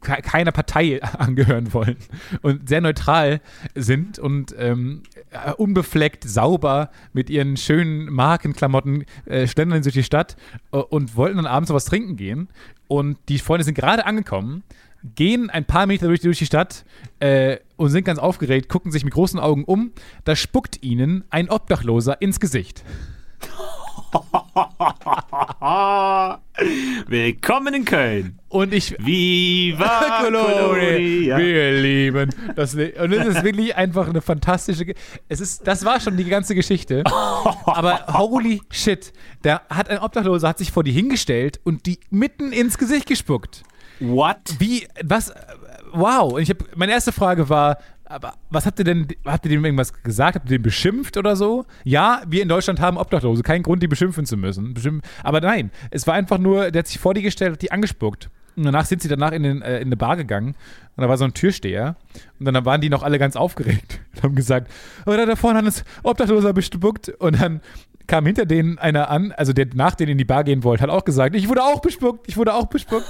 keiner Partei angehören wollen und sehr neutral sind und ähm, äh, unbefleckt, sauber mit ihren schönen Markenklamotten äh, schlendern durch die Stadt äh, und wollten dann abends was trinken gehen. Und die Freunde sind gerade angekommen, gehen ein paar Meter durch, durch die Stadt äh, und sind ganz aufgeregt, gucken sich mit großen Augen um. Da spuckt ihnen ein Obdachloser ins Gesicht. Willkommen in Köln. Und ich, Viva Colonia. Wir lieben das. Und es ist wirklich einfach eine fantastische. Ge es ist, das war schon die ganze Geschichte. Aber holy shit, der hat ein Obdachloser hat sich vor die hingestellt und die mitten ins Gesicht gespuckt. What? Wie, was? Wow. Und ich habe, meine erste Frage war, aber was habt ihr denn, habt ihr dem irgendwas gesagt? Habt ihr den beschimpft oder so? Ja, wir in Deutschland haben Obdachlose, kein Grund, die beschimpfen zu müssen. Beschimpf aber nein, es war einfach nur, der hat sich vor die gestellt, hat die angespuckt. Und danach sind sie danach in, den, äh, in eine Bar gegangen und da war so ein Türsteher und dann waren die noch alle ganz aufgeregt und haben gesagt, oh, da, da vorne hat uns Obdachloser bespuckt und dann kam hinter denen einer an, also der nach denen in die Bar gehen wollte, hat auch gesagt, ich wurde auch bespuckt, ich wurde auch bespuckt.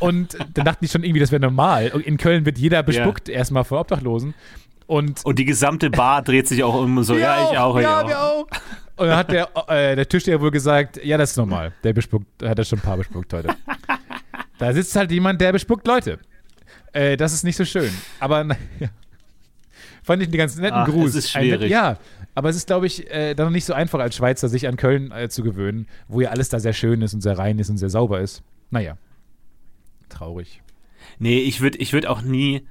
Und dann dachten die schon irgendwie, das wäre normal. In Köln wird jeder bespuckt erstmal von Obdachlosen. Und Und die gesamte Bar dreht sich auch um so, ja, ich auch, ich ja, auch. wir auch. Und dann hat der, äh, der Türsteher wohl gesagt, ja, das ist normal. Der bespuckt, hat er schon ein paar bespuckt heute. da sitzt halt jemand, der bespuckt Leute. Äh, das ist nicht so schön. Aber naja. Fand ich einen ganz netten Ach, Gruß. es ist Ein schwierig. ja, aber es ist, glaube ich, äh, dann noch nicht so einfach als Schweizer, sich an Köln äh, zu gewöhnen, wo ja alles da sehr schön ist und sehr rein ist und sehr sauber ist. Naja. Traurig. Nee, ich würde ich würd auch nie.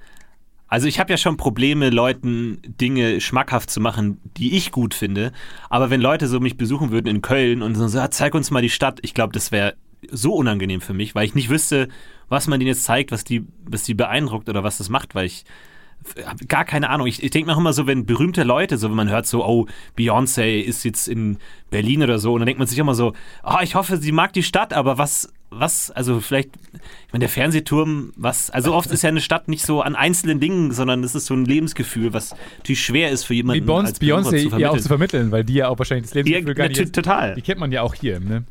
Also ich habe ja schon Probleme, Leuten Dinge schmackhaft zu machen, die ich gut finde. Aber wenn Leute so mich besuchen würden in Köln und so, "Ah, zeig uns mal die Stadt, ich glaube, das wäre so unangenehm für mich, weil ich nicht wüsste, was man denen jetzt zeigt, was die, was die beeindruckt oder was das macht, weil ich gar keine Ahnung. Ich, ich denke mir auch immer so, wenn berühmte Leute, so wenn man hört so, oh, Beyoncé ist jetzt in Berlin oder so, und dann denkt man sich immer so, oh, ich hoffe, sie mag die Stadt, aber was, was, also vielleicht, ich meine, der Fernsehturm, was, also oft ist ja eine Stadt nicht so an einzelnen Dingen, sondern es ist so ein Lebensgefühl, was natürlich schwer ist für Wie jemanden zu Beyoncé ja auch zu vermitteln, weil die ja auch wahrscheinlich das Ja, Lebensgefühl gar nicht total. Die kennt man ja auch hier, ne?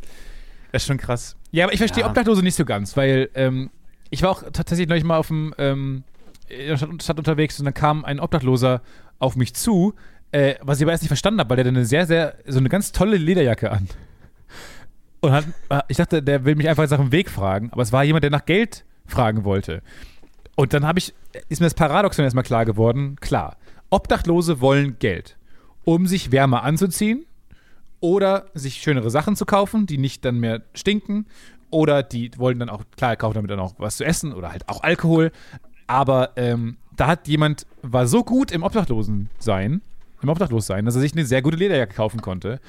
Das ist schon krass. Ja, aber ich verstehe Ja. Obdachlose nicht so ganz, weil ähm, ich war auch tatsächlich neulich mal auf dem ähm, in der Stadt, unterwegs und dann kam ein Obdachloser auf mich zu, äh, was ich aber erst nicht verstanden habe, weil der hatte eine sehr, sehr, so eine ganz tolle Lederjacke an. Und hat, ich dachte, der will mich einfach nach dem Weg fragen, aber es war jemand, der nach Geld fragen wollte. Und dann habe ich, ist mir das Paradoxon erstmal klar geworden, klar, Obdachlose wollen Geld, um sich wärmer anzuziehen oder sich schönere Sachen zu kaufen, die nicht dann mehr stinken. Oder die wollen dann auch, klar, kaufen damit dann auch was zu essen oder halt auch Alkohol. Aber ähm, da hat jemand, war so gut im Obdachlosensein, im Obdachlossein, dass er sich eine sehr gute Lederjacke kaufen konnte.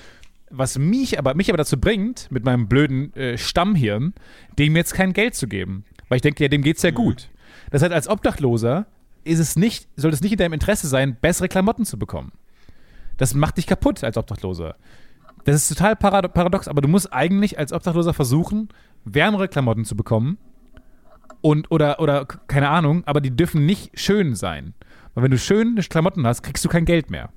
Was mich aber, mich aber dazu bringt, mit meinem blöden äh, Stammhirn, dem jetzt kein Geld zu geben. Weil ich denke, ja, dem geht's ja gut. Das heißt, als Obdachloser ist es nicht, sollte es nicht in deinem Interesse sein, bessere Klamotten zu bekommen. Das macht dich kaputt als Obdachloser. Das ist total parado paradox, aber du musst eigentlich als Obdachloser versuchen, wärmere Klamotten zu bekommen. Und, oder, oder, keine Ahnung, aber die dürfen nicht schön sein. Weil wenn du schöne Klamotten hast, kriegst du kein Geld mehr.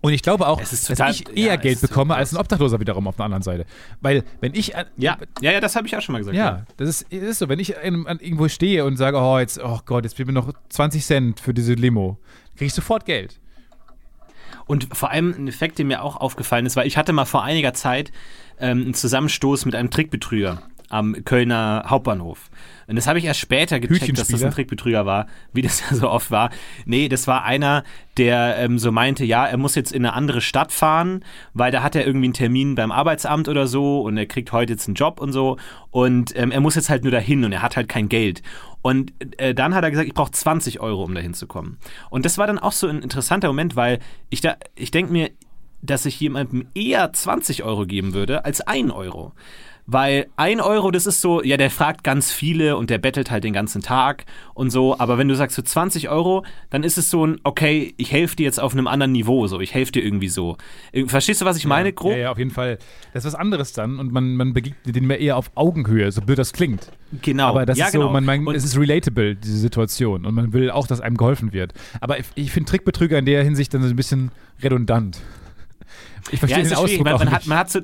Und ich glaube auch, Es ist total- dass ich eher ja, Geld bekomme als ein Obdachloser wiederum auf der anderen Seite. Weil, wenn ich. Ja, ja, ja, das habe ich auch schon mal gesagt. ja, das ist, ist so. Wenn ich an, an irgendwo stehe und sage, oh, jetzt, oh Gott, jetzt gib mir noch 20 Cent für diese Limo, kriege ich sofort Geld. Und vor allem ein Effekt, der mir auch aufgefallen ist, weil ich hatte mal vor einiger Zeit ähm, einen Zusammenstoß mit einem Trickbetrüger am Kölner Hauptbahnhof. Und das habe ich erst später gecheckt, dass das ein Trickbetrüger war, wie das ja so oft war. Nee, das war einer, der ähm, so meinte, ja, er muss jetzt in eine andere Stadt fahren, weil da hat er irgendwie einen Termin beim Arbeitsamt oder so und er kriegt heute jetzt einen Job und so. Und ähm, er muss jetzt halt nur dahin und er hat halt kein Geld. Und äh, dann hat er gesagt, ich brauche 20 Euro, um dahin zu kommen. Und das war dann auch so ein interessanter Moment, weil ich da, ich denke mir, dass ich jemandem eher 20 Euro geben würde als 1 Euro. Weil ein Euro, das ist so, ja, der fragt ganz viele und der bettelt halt den ganzen Tag und so. Aber wenn du sagst so 20 Euro, dann ist es so ein, okay, ich helfe dir jetzt auf einem anderen Niveau, so. Ich helfe dir irgendwie so. Äh, Verstehst du, was ich meine, grob? Ja, ja, auf jeden Fall. Das ist was anderes dann und man, man begegnet den mehr eher auf Augenhöhe, so blöd das klingt. Genau. Aber das ja, ist genau. so, man, man, Und- es ist relatable, diese Situation. Und man will auch, dass einem geholfen wird. Aber ich, ich finde Trickbetrüger in der Hinsicht dann so ein bisschen redundant. Ich verstehe ja, es den Ausdruck man nicht. hat, man hat so.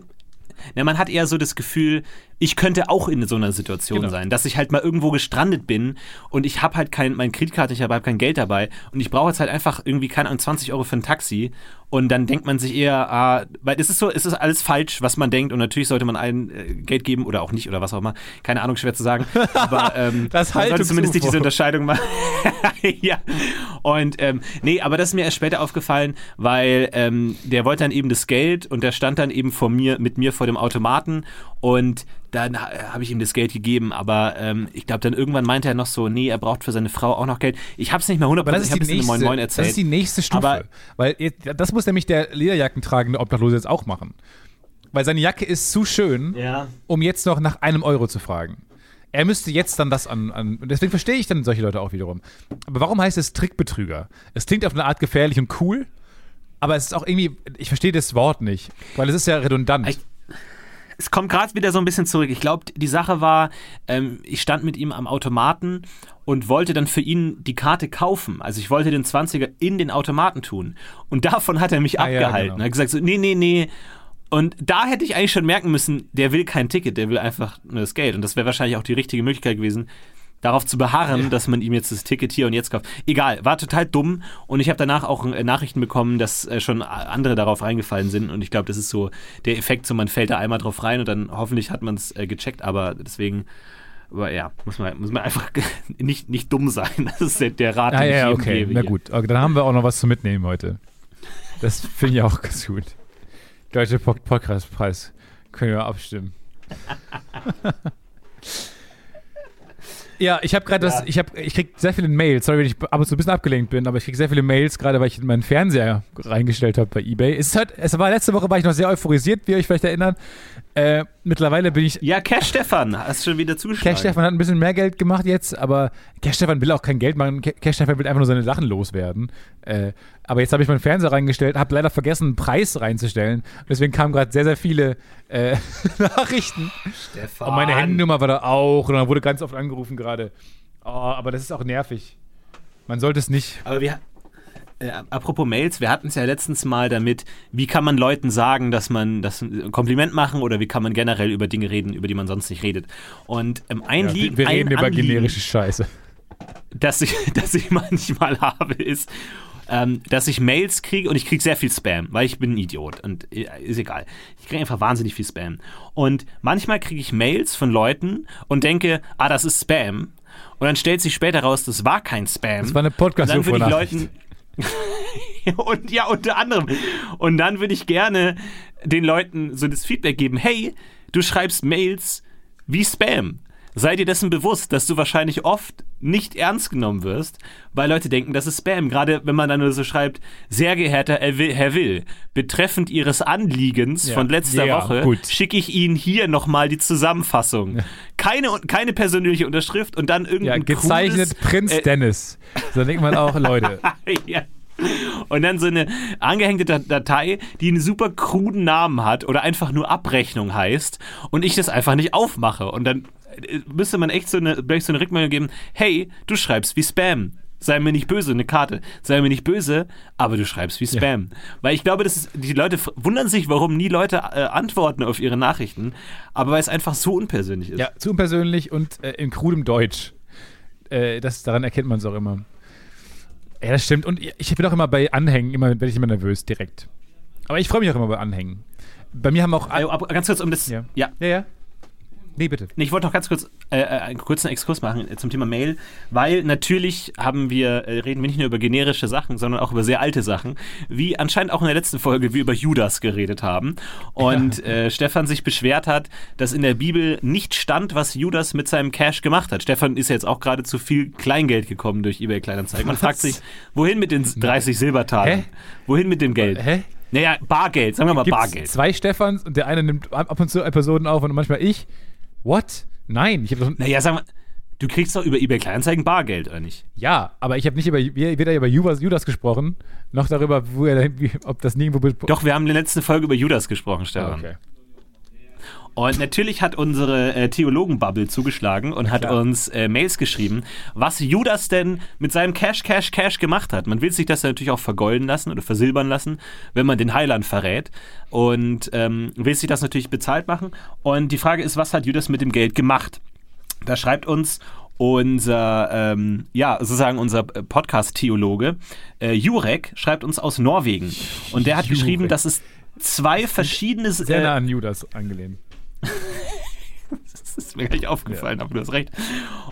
Na, man hat eher so das Gefühl, ich könnte auch in so einer Situation Genau. sein, dass ich halt mal irgendwo gestrandet bin und ich habe halt kein, meine Kreditkarte, ich habe halt kein Geld dabei und ich brauche jetzt halt einfach irgendwie, keine Ahnung, 20 Euro für ein Taxi und dann denkt man sich eher, ah, weil es ist so, es ist alles falsch, was man denkt und natürlich sollte man allen äh, Geld geben oder auch nicht oder was auch immer, keine Ahnung, schwer zu sagen, aber ähm, Das man sollte zumindest nicht diese. Unterscheidung machen. ja. Und ähm, nee, aber das ist mir erst später aufgefallen, weil ähm, der wollte dann eben das Geld und der stand dann eben vor mir, mit mir vor dem Automaten und dann ha- habe ich ihm das Geld gegeben, aber ähm, ich glaube dann irgendwann meinte er noch so, nee, er braucht für seine Frau auch noch Geld. Ich habe es nicht mehr 100%, Aber das ist, ich habe die es Moin Moin das erzählt. ist die nächste Stufe. Aber- weil das muss nämlich der Lederjackentragende Obdachlose jetzt auch machen. Weil seine Jacke ist zu schön, ja. um jetzt noch nach einem Euro zu fragen. Er müsste jetzt dann das an, an. und Deswegen verstehe ich dann solche Leute auch wiederum. Aber warum heißt es Trickbetrüger? Es klingt auf eine Art gefährlich und cool, aber es ist auch irgendwie. Ich verstehe das Wort nicht, weil es ist ja redundant. Ich- es kommt gerade wieder so ein bisschen zurück. Ich glaube, die Sache war, ähm, ich stand mit ihm am Automaten und wollte dann für ihn die Karte kaufen. Also ich wollte den 20er in den Automaten tun. Und davon hat er mich Ah, ja, abgehalten. genau. Er hat gesagt so, nee, nee, nee. Und da hätte ich eigentlich schon merken müssen, der will kein Ticket, der will einfach nur das Geld. Und das wäre wahrscheinlich auch die richtige Möglichkeit gewesen, darauf zu beharren, dass man ihm jetzt das Ticket hier und jetzt kauft. Egal, war total dumm. Und ich habe danach auch äh, Nachrichten bekommen, dass äh, schon andere darauf reingefallen sind. Und ich glaube, das ist so der Effekt, so man fällt da einmal drauf rein und dann hoffentlich hat man es äh, gecheckt. Aber deswegen, aber ja, muss man, muss man einfach nicht, nicht dumm sein. Das ist der, der Rat, ah, den ich ja, jedem okay. Na gut. Okay, dann haben wir auch noch was zu mitnehmen heute. Das finde ich auch ganz gut. Deutsche Pod- Podcastpreis. Können wir abstimmen. Ja, ich habe gerade das, ich habe, ich krieg sehr viele Mails. Sorry, wenn ich ab und zu ein bisschen abgelenkt bin, aber ich krieg sehr viele Mails, gerade weil ich meinen Fernseher reingestellt habe bei eBay. Es, ist halt, es war letzte Woche war ich noch sehr euphorisiert, wie ihr euch vielleicht erinnert. Äh, mittlerweile bin ich. Ja, Cash Stefan, hast schon wieder zugeschlagen. Cash Stefan hat ein bisschen mehr Geld gemacht jetzt, aber Cash Stefan will auch kein Geld machen. Ca- Cash Stefan will einfach nur seine Sachen loswerden. Äh, aber jetzt habe ich meinen Fernseher reingestellt, habe leider vergessen, einen Preis reinzustellen. Deswegen kamen gerade sehr, sehr viele äh, Nachrichten. Stefan. Und meine Handynummer war da auch und dann wurde ganz oft angerufen gerade. Oh, aber das ist auch nervig. Man sollte es nicht. Aber wir, äh, apropos Mails, wir hatten es ja letztens mal damit, wie kann man Leuten sagen, dass man das ein Kompliment machen oder wie kann man generell über Dinge reden, über die man sonst nicht redet. Und ähm, ein Ja, Lied, wir reden ein über Anliegen, generische Scheiße. das ich, das ich manchmal habe, ist, ähm, dass ich Mails kriege und ich kriege sehr viel Spam, weil ich bin ein Idiot und äh, ist egal. Ich kriege einfach wahnsinnig viel Spam. Und manchmal kriege ich Mails von Leuten und denke, ah, das ist Spam. Und dann stellt sich später raus, das war kein Spam. Das war eine Und dann würde ich. Leuten. und ja, unter anderem. Und dann würde ich gerne den Leuten so das Feedback geben: hey, du schreibst Mails wie Spam. Sei dir dessen bewusst, dass du wahrscheinlich oft nicht ernst genommen wirst, weil Leute denken, das ist Spam. Gerade wenn man dann nur so schreibt, sehr geehrter Herr Will, betreffend Ihres Anliegens Ja. von letzter Ja, Woche schicke ich Ihnen hier nochmal die Zusammenfassung. Keine, keine persönliche Unterschrift und dann Ja, irgendein gezeichnet krudes, Prinz äh, Dennis. So denkt man auch, Leute. ja. Und dann so eine angehängte Dat- Datei, die einen super kruden Namen hat oder einfach nur Abrechnung heißt und ich das einfach nicht aufmache. Und dann müsste man echt so eine, vielleicht so eine Rückmeldung geben, hey, du schreibst wie Spam. Sei mir nicht böse, eine Karte. Sei mir nicht böse, aber du schreibst wie Spam. Weil ich glaube, das ist, die Leute wundern sich, warum nie Leute äh, antworten auf ihre Nachrichten, aber weil es einfach so unpersönlich ist. Ja, zu unpersönlich und äh, in krudem Deutsch. Äh, das, daran erkennt man es auch immer. Ja, das stimmt. Und ich bin auch immer bei Anhängen, immer werde ich immer nervös direkt. Aber ich freue mich auch immer bei Anhängen. Bei mir haben auch. Aber ganz kurz um das. Ja. ja. ja, ja. Nee, bitte. Nee, Ich wollte noch ganz kurz äh, äh, einen kurzen Exkurs machen äh, zum Thema Mail, weil natürlich haben wir, äh, reden wir nicht nur über generische Sachen, sondern auch über sehr alte Sachen, wie anscheinend auch in der letzten Folge wir über Judas geredet haben und äh, Stefan sich beschwert hat, dass in der Bibel nicht stand, was Judas mit seinem Cash gemacht hat. Stefan ist jetzt auch gerade zu viel Kleingeld gekommen durch eBay Kleinanzeigen. Man Was? fragt sich, wohin mit den 30 Silbertagen? Hä? Wohin mit dem Geld? Hä? Naja, Bargeld, sagen wir mal Gibt's Bargeld. zwei Stefans und der eine nimmt ab ab und zu Episoden auf und manchmal ich. What? Nein, ich habe doch. Naja, sag mal, du kriegst doch über eBay Kleinanzeigen Bargeld, oder nicht? Ja, aber ich habe nicht über weder über Judas, Judas gesprochen, noch darüber, wo er, ob das nirgendwo. Doch, wir haben in der letzten Folge über Judas gesprochen, Stefan. okay. Und natürlich hat unsere äh, Theologen-Bubble zugeschlagen und hat klar. uns äh, Mails geschrieben, was Judas denn mit seinem Cash, Cash, Cash gemacht hat. Man will sich das natürlich auch vergolden lassen oder versilbern lassen, wenn man den Heiland verrät. Und ähm, will sich das natürlich bezahlt machen. Und die Frage ist, was hat Judas mit dem Geld gemacht? Da schreibt uns unser, ähm, ja, sozusagen unser äh, Podcast-Theologe, äh, Jurek, schreibt uns aus Norwegen. Und der hat Jurek. geschrieben, dass es zwei verschiedene Sehr nah äh, an Judas angelehnt. Das ist mir gar nicht aufgefallen, aber du hast recht.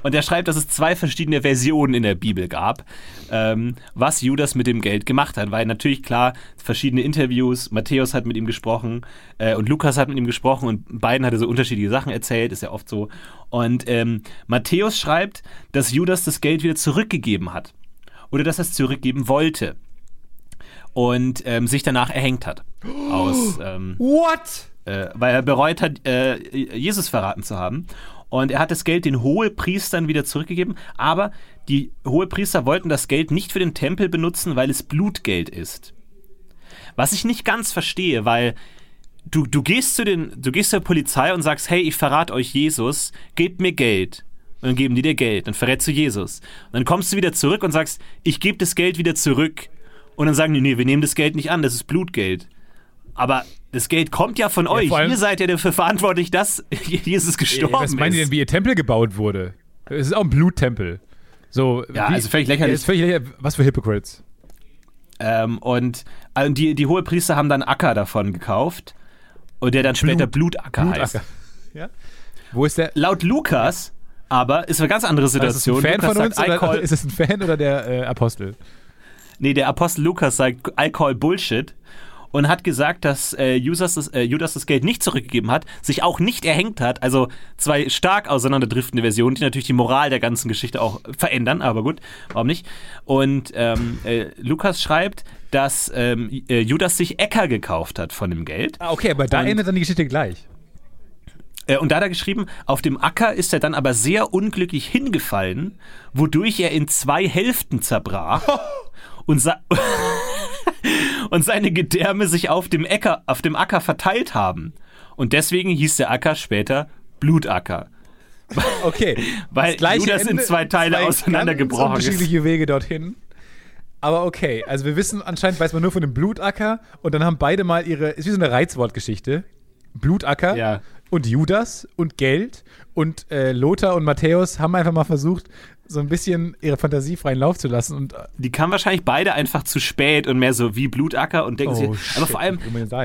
Und er schreibt, dass es zwei verschiedene Versionen in der Bibel gab, ähm, was Judas mit dem Geld gemacht hat. Weil natürlich klar, verschiedene Interviews, Matthäus hat mit ihm gesprochen äh, und Lukas hat mit ihm gesprochen und beiden hat er so unterschiedliche Sachen erzählt, ist ja oft so. Und ähm, Matthäus schreibt, dass Judas das Geld wieder zurückgegeben hat. Oder dass er es zurückgeben wollte. Und ähm, sich danach erhängt hat. Aus. Ähm, What? Äh, weil er bereut hat, äh, Jesus verraten zu haben. Und er hat das Geld den Hohepriestern wieder zurückgegeben, aber die Hohepriester wollten das Geld nicht für den Tempel benutzen, weil es Blutgeld ist. Was ich nicht ganz verstehe, weil du, du, gehst zu den, du gehst zur Polizei und sagst, hey, ich verrate euch Jesus, gebt mir Geld. Und dann geben die dir Geld, dann verrätst du Jesus. Und dann kommst du wieder zurück und sagst, ich gebe das Geld wieder zurück. Und dann sagen die, nee, wir nehmen das Geld nicht an, das ist Blutgeld. Aber das Geld kommt ja von euch. vor allem- Ihr seid ja dafür verantwortlich, dass Jesus gestorben Was meinen die ist. denn, wie ihr Tempel gebaut wurde? Es ist auch ein Bluttempel. So, Ja, wie- also völlig lächerlich. Ja, ist völlig lächerlich. Was für Hypocrites. Ähm, und äh, die, die Hohepriester haben dann Acker davon gekauft. Und der dann später Blutacker, heißt. Blutacker. Ja? Wo ist der? Laut Lukas aber ist eine ganz andere Ist das ein Situation. Fan Lukas von uns sagt, oder ist es ein Fan oder der äh, Apostel? nee, der Apostel Lukas sagt, I call Bullshit. Und hat gesagt, dass äh, Judas, das, äh, Judas das Geld nicht zurückgegeben hat, sich auch nicht erhängt hat. Also zwei stark auseinanderdriftende Versionen, die natürlich die Moral der ganzen Geschichte auch verändern, aber gut, warum nicht? Und ähm, äh, Lukas schreibt, dass ähm, äh, Judas sich Äcker gekauft hat von dem Geld. Ah, okay, aber da Und- endet dann die Geschichte gleich. Äh, Und da hat er geschrieben, auf dem Acker ist er dann aber sehr unglücklich hingefallen, wodurch er in zwei Hälften zerbrach und, sa und seine Gedärme sich auf dem, Äcker, auf dem Acker verteilt haben. Und deswegen hieß der Acker später Blutacker. Okay. Weil Das Judas in Ende, zwei Teile auseinandergebrochen ganz ist. unterschiedliche Wege dorthin. Aber okay, also wir wissen, anscheinend weiß man nur von dem Blutacker und dann haben beide mal ihre, ist wie so eine Reizwortgeschichte. Blutacker Ja. Und Judas und Geld und äh, Lothar und Matthäus haben einfach mal versucht, so ein bisschen ihre Fantasie freien Lauf zu lassen und äh, Die kamen wahrscheinlich beide einfach zu spät und mehr so wie Blutacker und denken Oh, sie. shit, Aber vor allem,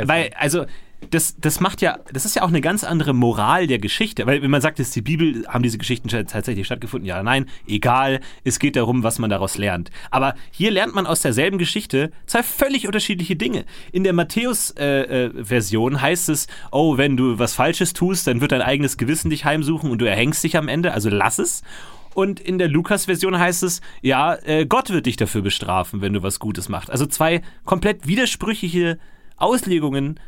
weil, also, das, das macht ja, das ist ja auch eine ganz andere Moral der Geschichte. Weil, wenn man sagt, ist die Bibel, haben diese Geschichten sch- tatsächlich stattgefunden? Ja, nein, egal. Es geht darum, was man daraus lernt. Aber hier lernt man aus derselben Geschichte zwei völlig unterschiedliche Dinge. In der Matthäus-Version heißt es, oh, wenn du was Falsches tust, dann wird dein eigenes Gewissen dich heimsuchen und du erhängst dich am Ende, also lass es. Und in der Lukas-Version heißt es, ja, äh, Gott wird dich dafür bestrafen, wenn du was Gutes machst. Also zwei komplett widersprüchliche Auslegungen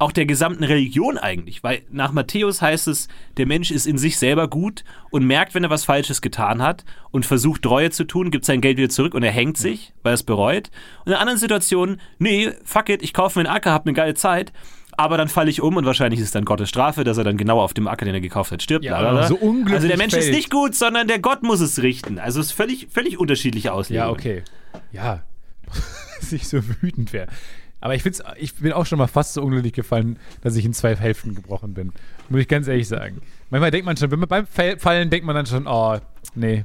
auch der gesamten Religion eigentlich. Weil nach Matthäus heißt es, der Mensch ist in sich selber gut und merkt, wenn er was Falsches getan hat und versucht, Treue zu tun, gibt sein Geld wieder zurück und er hängt sich, weil er es bereut. Und in anderen Situationen, nee, fuck it, ich kaufe mir einen Acker, hab eine geile Zeit. Aber dann falle ich um und wahrscheinlich ist es dann Gottes Strafe, dass er dann genau auf dem Acker, den er gekauft hat, stirbt. Ja, so unglücklich also der Mensch ist fällt. nicht gut, sondern der Gott muss es richten. Also es ist völlig, völlig unterschiedliche Auslegungen. Ja, okay. Ja, dass ich so wütend wäre. Aber ich, find's, ich bin auch schon mal fast so unglücklich gefallen, dass ich in zwei Hälften gebrochen bin. Muss ich ganz ehrlich sagen. Manchmal denkt man schon, wenn man beim Fall- Fallen denkt man dann schon, oh, nee,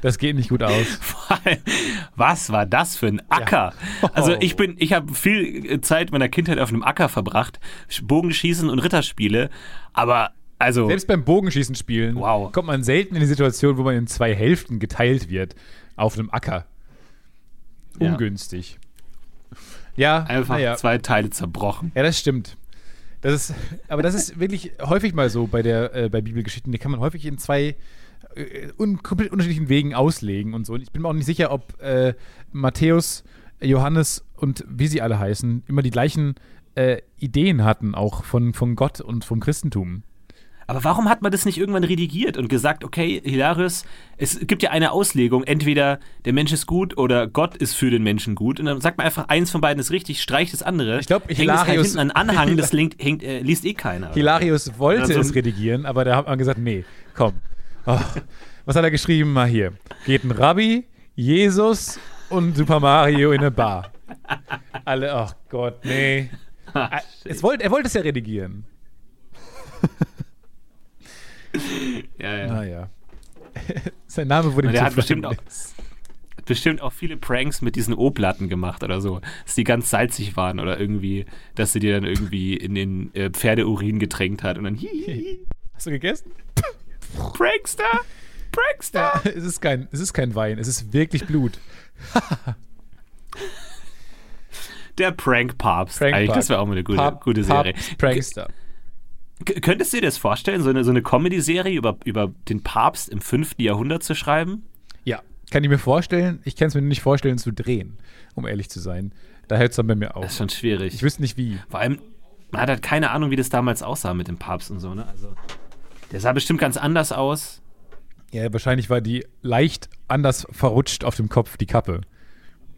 das geht nicht gut aus. Was war das für ein Acker? Ja. Also ich bin, ich habe viel Zeit meiner Kindheit auf einem Acker verbracht, Bogenschießen und Ritterspiele, aber also Selbst beim Bogenschießen spielen Wow. kommt man selten in die Situation, wo man in zwei Hälften geteilt wird auf einem Acker. Ungünstig. Ja, einfach naja. zwei Teile zerbrochen. Ja, das stimmt. Das ist, aber das ist wirklich häufig mal so bei der äh, bei Bibelgeschichten. Die kann man häufig in zwei äh, un komplett unterschiedlichen Wegen auslegen und so. Und ich bin mir auch nicht sicher, ob äh, Matthäus Johannes und wie sie alle heißen, immer die gleichen äh, Ideen hatten, auch von, von Gott und vom Christentum. Aber warum hat man das nicht irgendwann redigiert und gesagt, okay, Hilarius, es gibt ja eine Auslegung, entweder der Mensch ist gut oder Gott ist für den Menschen gut. Und dann sagt man einfach, eins von beiden ist richtig, streicht das andere. Ich glaub, Hängt es halt Hilarius- hinten an Anhang, das linkt, hängt, äh, liest eh keiner. Hilarius wollte Also- es redigieren, aber da hat man gesagt, nee, komm. Oh, was hat er geschrieben? Mal hier. Geht ein Rabbi, Jesus und Super Mario in eine Bar. Alle, ach Gott, nee. Ah, Es wollte, er wollte es ja redigieren. ja, ja. Naja. Sein Name wurde ihm Der hat bestimmt auch, bestimmt auch viele Pranks mit diesen O-Platten gemacht oder so, dass die ganz salzig waren oder irgendwie, dass sie die dann irgendwie in den äh, Pferdeurin getränkt hat und dann hihihi, Hast du gegessen? Prankster, Prankster. es, ist kein, es ist kein Wein, es ist wirklich Blut. Der Prank-Papst. Prank Eigentlich, das wäre auch mal eine gute, Pap- gute Serie. Papst Prankster. Könntest du dir das vorstellen, so eine, so eine Comedy-Serie über, über den Papst im 5. Jahrhundert zu schreiben? Ja, kann ich mir vorstellen. Ich kann es mir nicht vorstellen zu drehen, um ehrlich zu sein. Da hört es dann bei mir auf. Das ist schon schwierig. Ich wüsste nicht wie. Vor allem, man hat halt keine Ahnung, wie das damals aussah mit dem Papst und so, ne? Also, der sah bestimmt ganz anders aus. Ja, wahrscheinlich war die leicht anders verrutscht auf dem Kopf, die Kappe.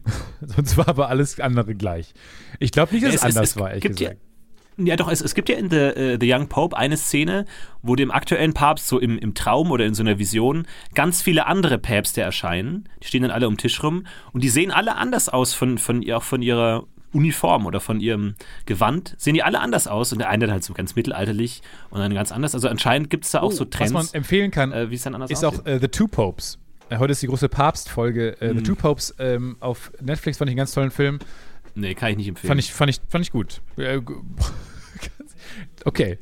Sonst war aber alles andere gleich. Ich glaube nicht, dass es, Es- es- anders es war, ehrlich gibt gesagt. Ja, doch, es, es gibt ja in The, äh, The Young Pope eine Szene, wo dem aktuellen Papst so im, im Traum oder in so einer Vision ganz viele andere Päpste erscheinen. Die stehen dann alle um den Tisch rum und die sehen alle anders aus von, von, auch von ihrer Uniform oder von ihrem Gewand. Sehen die alle anders aus und der eine dann halt so ganz mittelalterlich und dann ganz anders. Also anscheinend gibt es da auch so Oh, Was Trends, man empfehlen kann, äh, wie es dann anders ist aussieht. auch äh, The Two Popes. Äh, heute ist die große Papst-Folge. Äh, Hm. The Two Popes ähm, auf Netflix fand ich einen ganz tollen Film. Nee, kann ich nicht empfehlen. Fand ich, fand ich, fand ich gut. Äh, okay.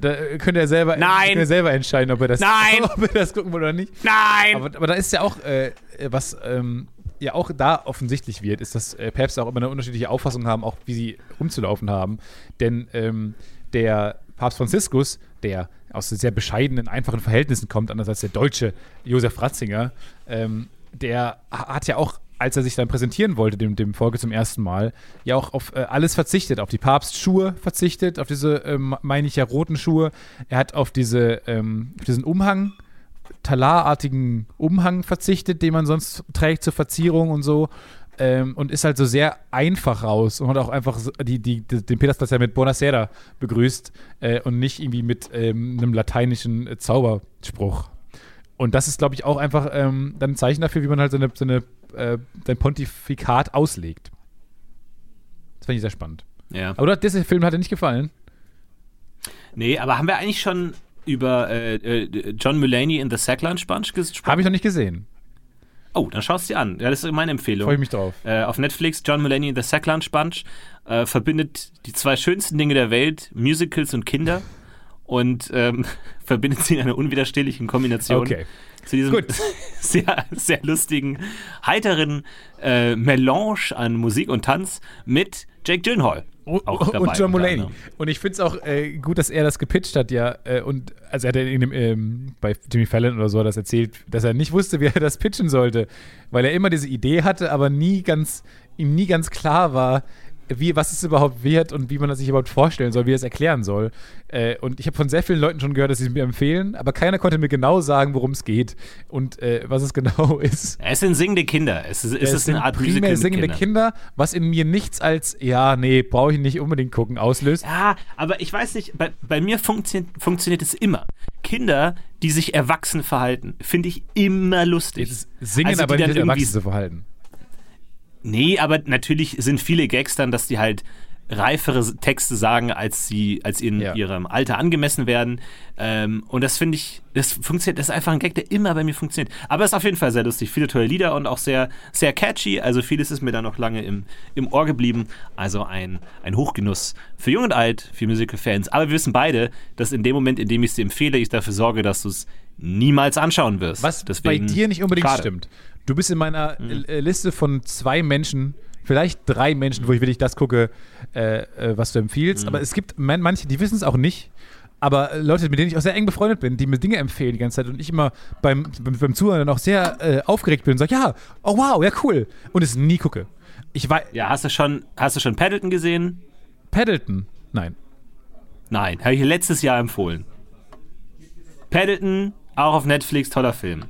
Da könnt ihr selber, Nein! ihr selber entscheiden, ob ihr das, Nein! ob ihr das gucken wollt oder nicht. Nein! Aber, aber da ist ja auch, äh, was ähm, ja auch da offensichtlich wird, ist, dass äh, Päpste auch immer eine unterschiedliche Auffassung haben, auch wie sie rumzulaufen haben. Denn ähm, der Papst Franziskus, der aus sehr bescheidenen, einfachen Verhältnissen kommt, anders als der deutsche Josef Ratzinger, ähm, der ha- hat ja auch, als er sich dann präsentieren wollte, dem, dem Volke zum ersten Mal, ja auch auf äh, alles verzichtet, auf die Papstschuhe verzichtet, auf diese, ähm, meine ich ja, roten Schuhe. Er hat auf, diese, ähm, auf diesen Umhang talarartigen Umhang verzichtet, den man sonst trägt zur Verzierung und so. Ähm, und ist halt so sehr einfach raus und hat auch einfach die, die, die, den Petersplatz ja mit Buonasera begrüßt äh, und nicht irgendwie mit ähm, einem lateinischen äh, Zauberspruch. Und das ist, glaube ich, auch einfach ähm, dann ein Zeichen dafür, wie man halt seine, seine, äh, sein Pontifikat auslegt. Das fand ich sehr spannend. ja. Aber dieser Film hat dir nicht gefallen? Nee, aber haben wir eigentlich schon über äh, äh, John Mulaney in The Sack Lunch Bunch gesprochen? Habe ich noch nicht gesehen. Oh, dann schaust du dir an. Ja, das ist meine Empfehlung. Freue ich mich drauf. Äh, auf Netflix, John Mulaney in The Sack Lunch Bunch äh, verbindet die zwei schönsten Dinge der Welt, Musicals und Kinder, und ähm, verbindet sie in einer unwiderstehlichen Kombination Okay. Zu diesem Gut. sehr, sehr lustigen, heiteren äh, Melange an Musik und Tanz mit Jake Gyllenhaal. Auch dabei, und John Mulaney. Und ich finde es auch äh, gut, dass er das gepitcht hat, ja. Äh, und also er hat in dem, ähm, bei Jimmy Fallon oder so das erzählt, dass er nicht wusste, wie er das pitchen sollte, weil er immer diese Idee hatte, aber nie ganz, ihm nie ganz klar war, wie, was es überhaupt wird und wie man das sich überhaupt vorstellen soll, wie er es erklären soll. Äh, und ich habe von sehr vielen Leuten schon gehört, dass sie es mir empfehlen, aber keiner konnte mir genau sagen, worum es geht und äh, was es genau ist. Es sind singende Kinder. Es ist, es ist eine Art Musical singende Kindern. Kinder, was in mir nichts als, ja, nee, brauche ich nicht unbedingt gucken, auslöst. Ja, aber ich weiß nicht, bei, bei mir funktio funktioniert es immer. Kinder, die sich erwachsen verhalten, finde ich immer lustig. Jetzt singen Also, aber die nicht irgendwie- Erwachsene verhalten. Nee, aber natürlich sind viele Gags dann, dass die halt reifere Texte sagen, als sie, als in Ja. ihrem Alter angemessen werden. Ähm, und das finde ich, das funktioniert, das ist einfach ein Gag, der immer bei mir funktioniert. Aber es ist auf jeden Fall sehr lustig. Viele tolle Lieder und auch sehr, sehr catchy. Also vieles ist mir da noch lange im, im Ohr geblieben. Also ein, ein Hochgenuss für Jung und Alt, für Musical-Fans. Aber wir wissen beide, dass in dem Moment, in dem ich es dir empfehle, ich dafür sorge, dass du es niemals anschauen wirst. Was Deswegen, bei dir nicht unbedingt schade. stimmt. Du bist in meiner Mhm. äh, Liste von zwei Menschen, vielleicht drei Menschen, wo ich wirklich das gucke, äh, äh, was du empfiehlst. Mhm. Aber es gibt man, manche, die wissen es auch nicht. Aber äh, Leute, mit denen ich auch sehr eng befreundet bin, die mir Dinge empfehlen die ganze Zeit und ich immer beim, beim, beim Zuhören dann auch sehr äh, aufgeregt bin und sage, ja, oh wow, ja cool. Und es nie gucke. Ich weiß. Ja, hast du schon, hast du schon Paddleton gesehen? Paddleton? Nein. Nein, habe ich letztes Jahr empfohlen. Paddleton, auch auf Netflix, toller Film.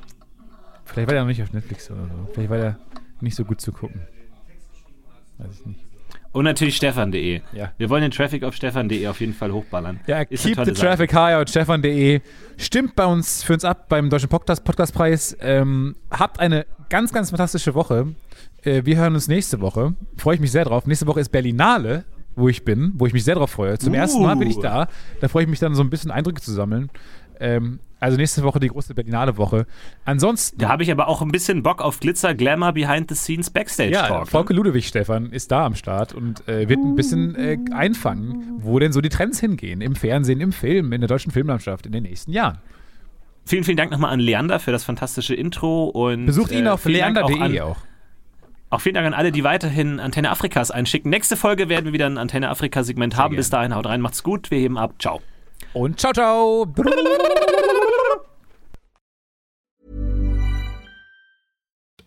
Vielleicht war der noch nicht auf Netflix oder so. Vielleicht war der nicht so gut zu gucken. Weiß ich nicht. Und natürlich stefan.de. Ja. Wir wollen den Traffic auf stefan.de auf jeden Fall hochballern. Ja, Ist keep the traffic high auf stefan.de. Stimmt bei uns für uns ab beim Deutschen Podcast Podcastpreis. Ähm, habt eine ganz, ganz fantastische Woche. Äh, wir hören uns nächste Woche. Freue ich mich sehr drauf. Nächste Woche ist Berlinale, wo ich bin, wo ich mich sehr drauf freue. Zum Uh. ersten Mal bin ich da. Da freue ich mich dann so ein bisschen Eindrücke zu sammeln. Ähm, also nächste Woche die große Berlinale Woche. Ansonsten. Da habe ich aber auch ein bisschen Bock auf Glitzer, Glamour, Behind the Scenes, Backstage Ja, Talk. Volke Ludwig Stefan ist da am Start und äh, wird ein bisschen äh, einfangen, wo denn so die Trends hingehen. Im Fernsehen, im Film, in der deutschen Filmlandschaft in den nächsten Jahren. Vielen, vielen Dank nochmal an Leander für das fantastische Intro und Besucht ihn äh, auf leander.de auch. auch. Vielen Dank an alle, die weiterhin Antenne Afrikas einschicken. Nächste Folge werden wir wieder ein Antenne Afrika Segment haben. Bis dahin, haut rein, macht's gut, wir heben ab. Ciao. Und ciao, ciao.